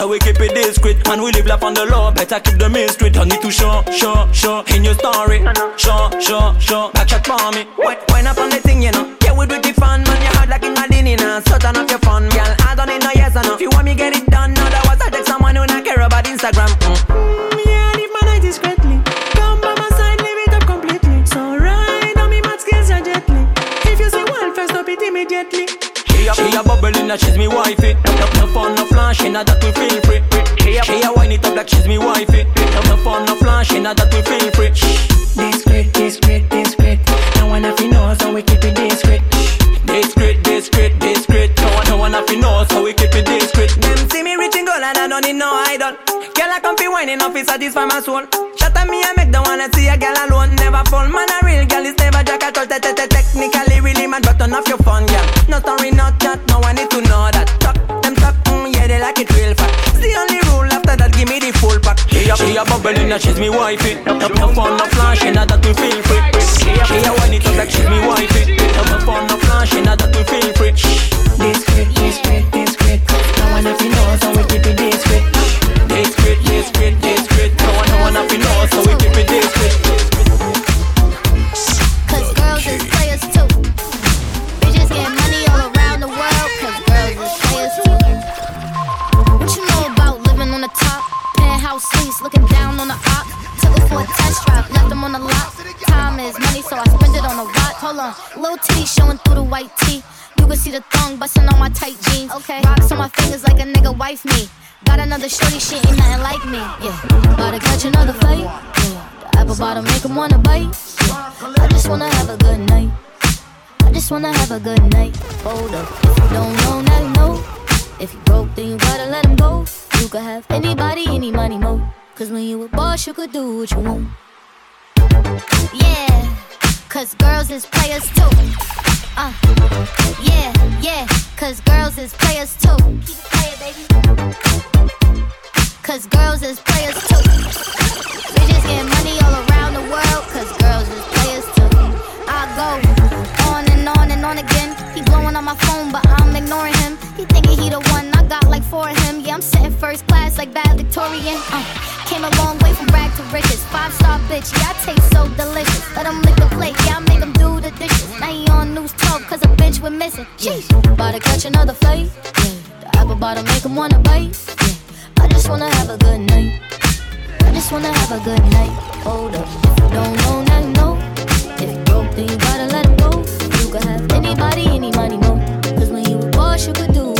So we keep it discreet. And we live life on the law, better keep the mystery. Don't need to show, show, show in your story. Show, show, show, back chat for me. Wait, wind up on the thing, you know. Yeah, we do the fun, man. You hard like in a dinner, now. So turn off your phone, girl. I don't need no yes or no. If you want me, get it done. Otherwise, I take someone who not care about Instagram. She a bubbling that she's me wifey. No, no, fun, no flashing, that we feel free. She a, she a wine it up like she's me wifey. No, no fun, no flashing, that we feel free. Discreet, discreet, discreet. No one have to know, so we keep it discreet. Discreet, discreet, discreet. No one, no one have to know, so we keep it discreet. Them see me reaching goal and I don't need no idol. I come fi whining up, it satisfy my soul. Shut up me and make the wanna see a girl alone. Never fall, man, a real girl is never jack at all. Te- te- te- Technically, really man, but turn off your phone, girl. No story, not chat, no one need to know that. Talk, them talk, mm, yeah, they like it real fat. It's the only rule after that, give me the full pack. She a, she a bubbling she's me wifey. No, no, fun, no flashing, that we feel free. See the thong busting on my tight jeans. Okay, rocks on my fingers like a nigga wife me. Got another shorty, she ain't nothing like me. Yeah, about to catch another fight. Yeah, the apple bottom make 'em wanna bite. Yeah, I just wanna have a good night. I just wanna have a good night. Hold up, if you don't know, now you know. If you broke, then you gotta let him go. You could have anybody, any money, mo. Cause when you a boss, you could do what you want. Yeah, cause girls is players too. Uh, yeah, yeah, cause girls is players too. Keep it playing, baby. Cause girls is players too. Bitches getting money all around the world, cause girls is players too. I go on and on and on again. He blowing on my phone, but I'm ignoring him. He thinking he the one, I got like four of him. Yeah, I'm sitting first class like valedictorian. Uh, came a long way from rag to riches. Five star bitch, yeah, I taste so delicious. Let him lick the plate, yeah, I make him do the dishes. Now he on news 12, cause a bitch went missing. Sheesh, about to catch another fight. Yeah, the apple bottom make him wanna bite. Yeah, I just wanna have a good night. I just wanna have a good night. Hold up, don't know, now you know. If you broke, then you gotta let him go. You could have anybody, any money, mo. Cause when you a boss, you could do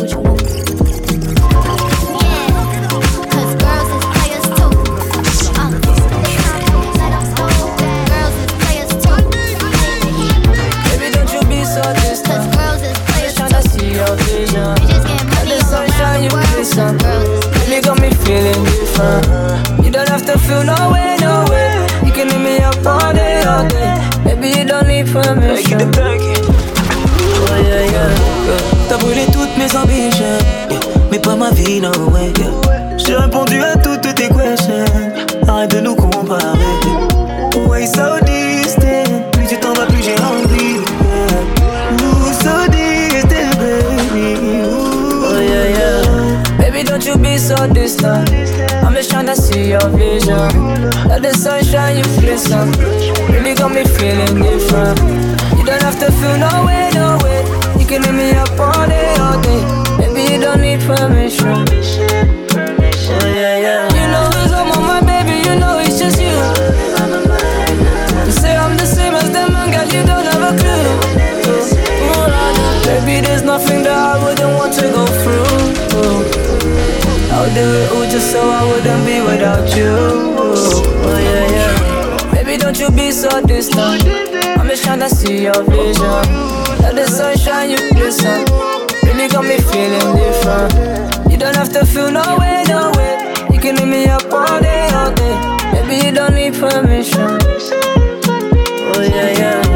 got me feeling. You don't have to feel no way, no way. You can hit me up all day, all day. Baby, you don't need permission. Oh yeah, yeah, yeah. T'as brûlé toutes mes ambitions, yeah. mais pas ma vie, no way. Yeah. J'ai répondu à toutes tes questions. Arrête de nous comparer. Way so so distant. I'm just trying to see your vision. Let the sunshine, you glisten. Really got me feeling different. You don't have to feel no way, no way. You can hit me up all day, all day. Maybe you don't need permission. Oh yeah, yeah. You know all on my baby, you know it's just you. You say I'm the same as them, girl, you don't have a clue. Baby, there's nothing that I wouldn't want to go do it all just so I wouldn't be without you. Oh yeah, yeah. Baby, don't you be so distant. I'm just tryna see your vision. Let the sunshine, you glisten. Really got me feeling different. You don't have to feel no way, no way. You can leave me up all day, all day. Baby, you don't need permission. Oh yeah, yeah.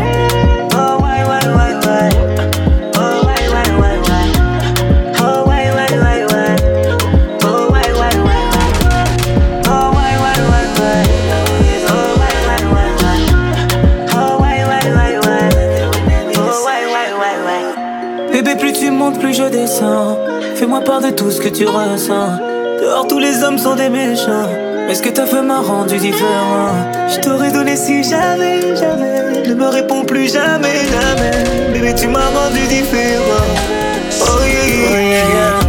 Part de tout ce que tu ressens. Dehors, tous les hommes sont des méchants. Mais ce que t'as fait m'a rendu différent. Je t'aurais donné si jamais, jamais. Ne me réponds plus jamais, jamais. Bébé, tu m'as rendu différent. Oh yeah, yeah.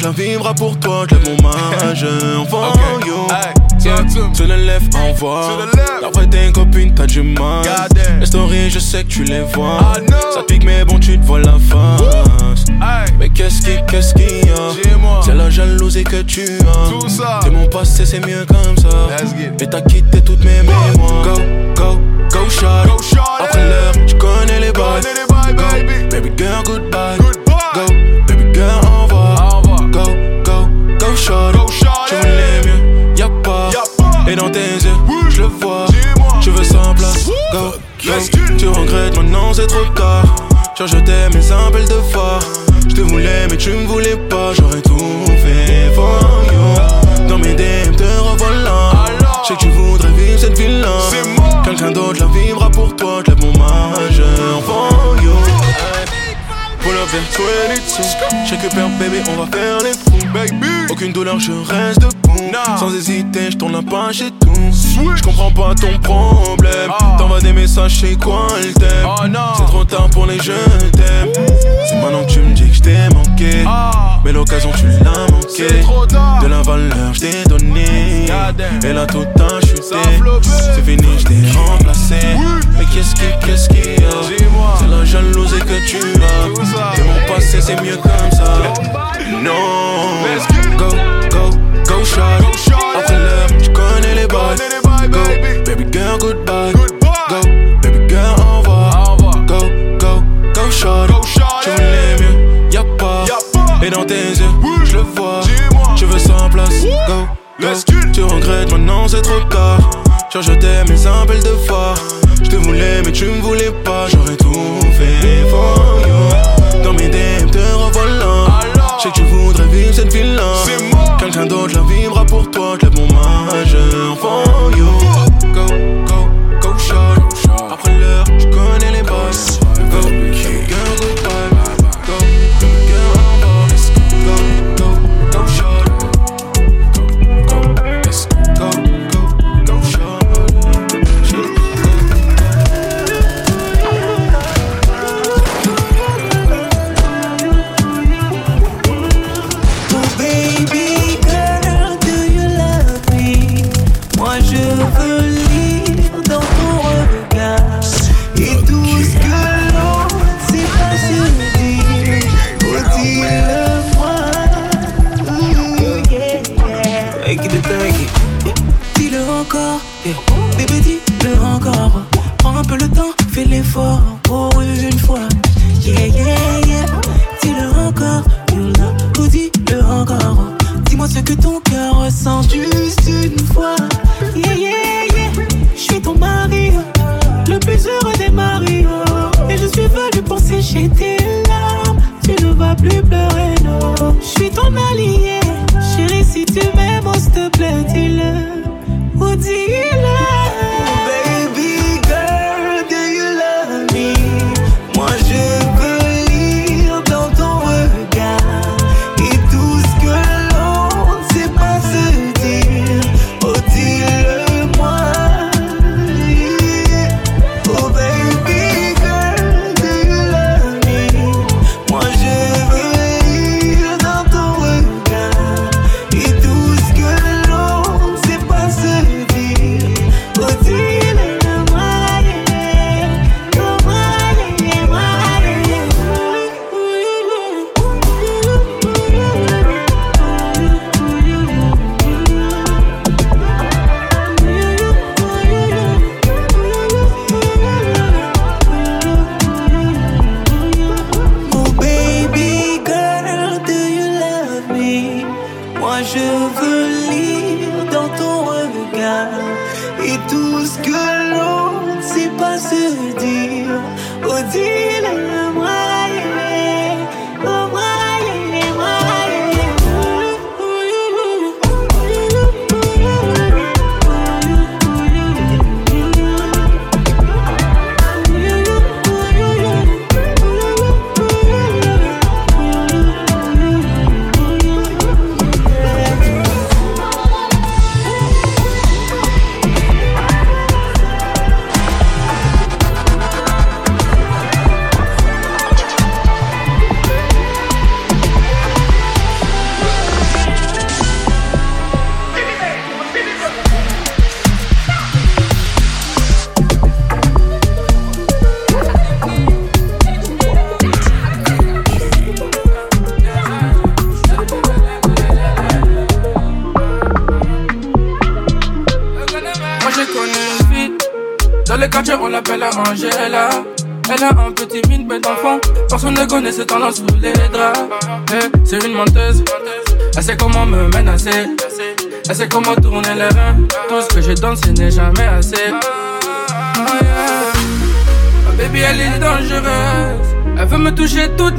D'autre la vivra pour toi, je mon majeur for you. Yeah. Sur le left, envoie. D'après tes copines, t'as du mal. Les stories, je sais que tu les vois. Ça pique, mais bon, tu te vois la face. Mais qu'est-ce qui, qu'est-ce qu'il y a? C'est la jalousie que tu as. T'es mon passé, c'est mieux comme ça. Et t'as quitté toutes mes mémoires. Trop tard. Genre, je t'aime, mais un bel de phare. Je te voulais, mais tu me voulais pas. J'aurais tout fait for you. Dans mes DM, te revoilà. Je sais que tu voudrais vivre cette ville-là. Quelqu'un d'autre la vivra pour toi. Lève mon majeur for you. Pull up vers 22 Je récupère bébé on va faire les fous baby Aucune douleur je reste debout Sans hésiter je tourne la page et tout Je comprends pas ton problème. T'envoies des messages c'est quoi le thème? C'est trop tard pour les je t'aime C'est maintenant que tu me dis que je t'ai manqué. Mais l'occasion tu l'as manqué. De la valeur je t'ai donné Et là tout a chuté C'est fini je t'ai remplacé. Mais qu'est-ce qui, qu'est-ce qu'il y a? C'est la jalousie que tu as. Et mon passé c'est mieux comme ça. Non. Go, go, go shot Après l'heure tu connais les bails girl goodbye. Go, baby girl envoie. Go, go, go shot. Tu voulais mieux, y'a pas. Et dans tes yeux, je le vois. Je veux sans place, go, go. Tu regrettes maintenant c'est trop tard. Genre je t'aime mais un bel Je te voulais mais tu me voulais pas. J'aurais tout fait for you. Dans mes DM te revoilà. Je sais que tu voudrais vivre cette ville-là Quelqu'un d'autre la vivra pour toi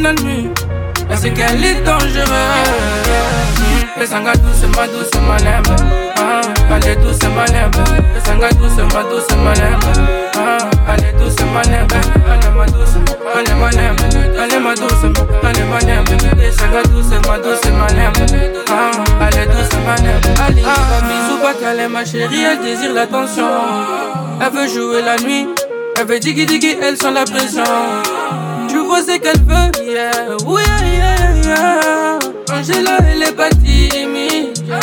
la nuit. Sait qu'elle est dangereuse. Les sangas douce, ma douce, ma lembe. Ah, est douce, ma lembe. Les sangas douce, ma douce, ma lembe. Ah, est douce, ma lembe. Est ma douce, est ma lembe. Est ma douce, est ma lembe. Les sangas douce, ma douce, ma lembe. Ah, est douce, ma lembe. Elle est ma bisou, pas qu'elle est ma chérie. Elle désire l'attention. Elle veut jouer la nuit. Elle veut diggy diggy, elle sent la pression. Vois ce qu'elle veut, yeah, oui, yeah, yeah. Angela, elle est pas timide. yeah.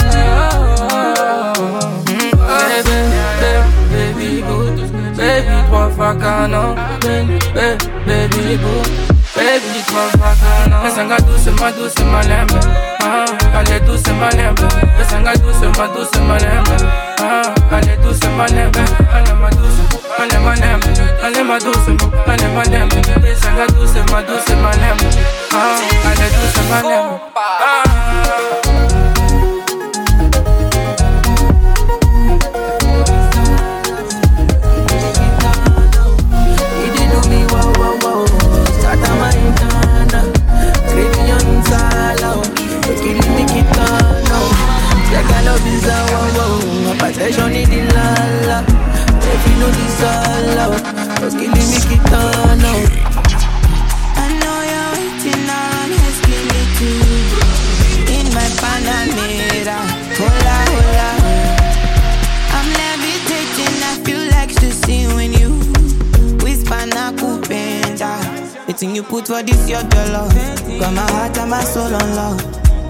Baby, baby, baby, good. Baby, trois fois canon. Baby, baby, good. Baby, trois fois canon. Le sanga douce, ma douce, ma lembe. Ah, elle est douce, ma lembe. Le sanga douce, ma douce, ma lembe. Ah, elle est douce, ma lembe. Elle est ma douce, est ma. Elle est ma douce, est ma lembe. Sanga douce, ma douce, ma lembe. Ah, elle est douce, ma. This your dollar Got my heart and my soul on love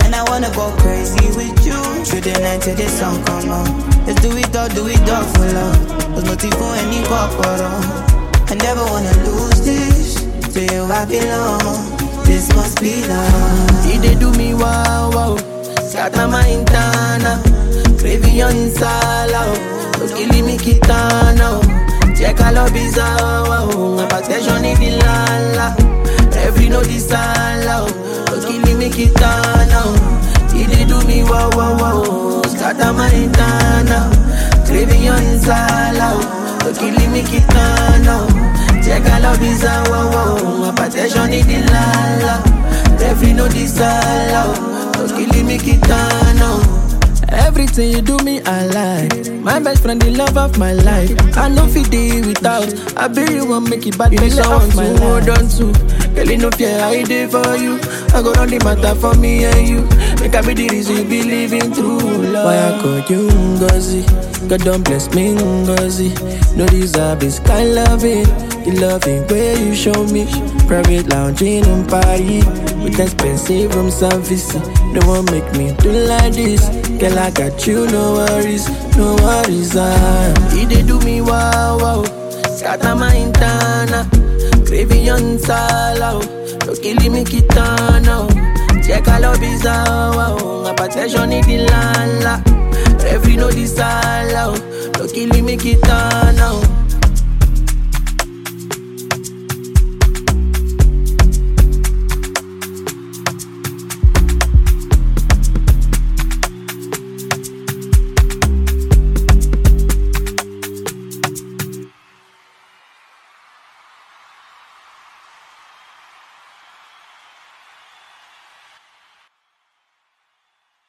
And I wanna go crazy with you Through the night till the sun come on Let's do it all, do it all for love There's nothing for any corporal I never wanna lose this To you I belong This must be love He did do me wow wow. Scatter my intana. Craving on sala. Oh. You killing me kitana. Oh. Check all of his wow. My possession is the lala. Every no this time, love. Luckily make it turn out. Oh. Till they do me wow wow wow. Start on my now. Craving your inside, love. Oh. Luckily make it turn out. Oh. Check out love is a wow wow. My protection in the la. Every no this time, love. Luckily make it turn out. Everything you do me, I like. My best friend, the love of my life. I know fit day without. I be you won't make it but You I want to. Hold on to. Girl, you know fear I did for you. I go on the matter for me and you. Make I be the reason you be living through love. Why I call you Ngozi? God don't bless me Ngozi. No deserve this kind loving. The loving way you show me. Private lounge in Paris. With expensive room service. No one make me do like this. Girl, I got you, no worries, no worries. Ah, he did do me wow wow. Scatter my intana. Cravian salao, los kilimi kitano Cheka lo bizawa, ngapate joni dilala Refri no disala, los kilimi oh.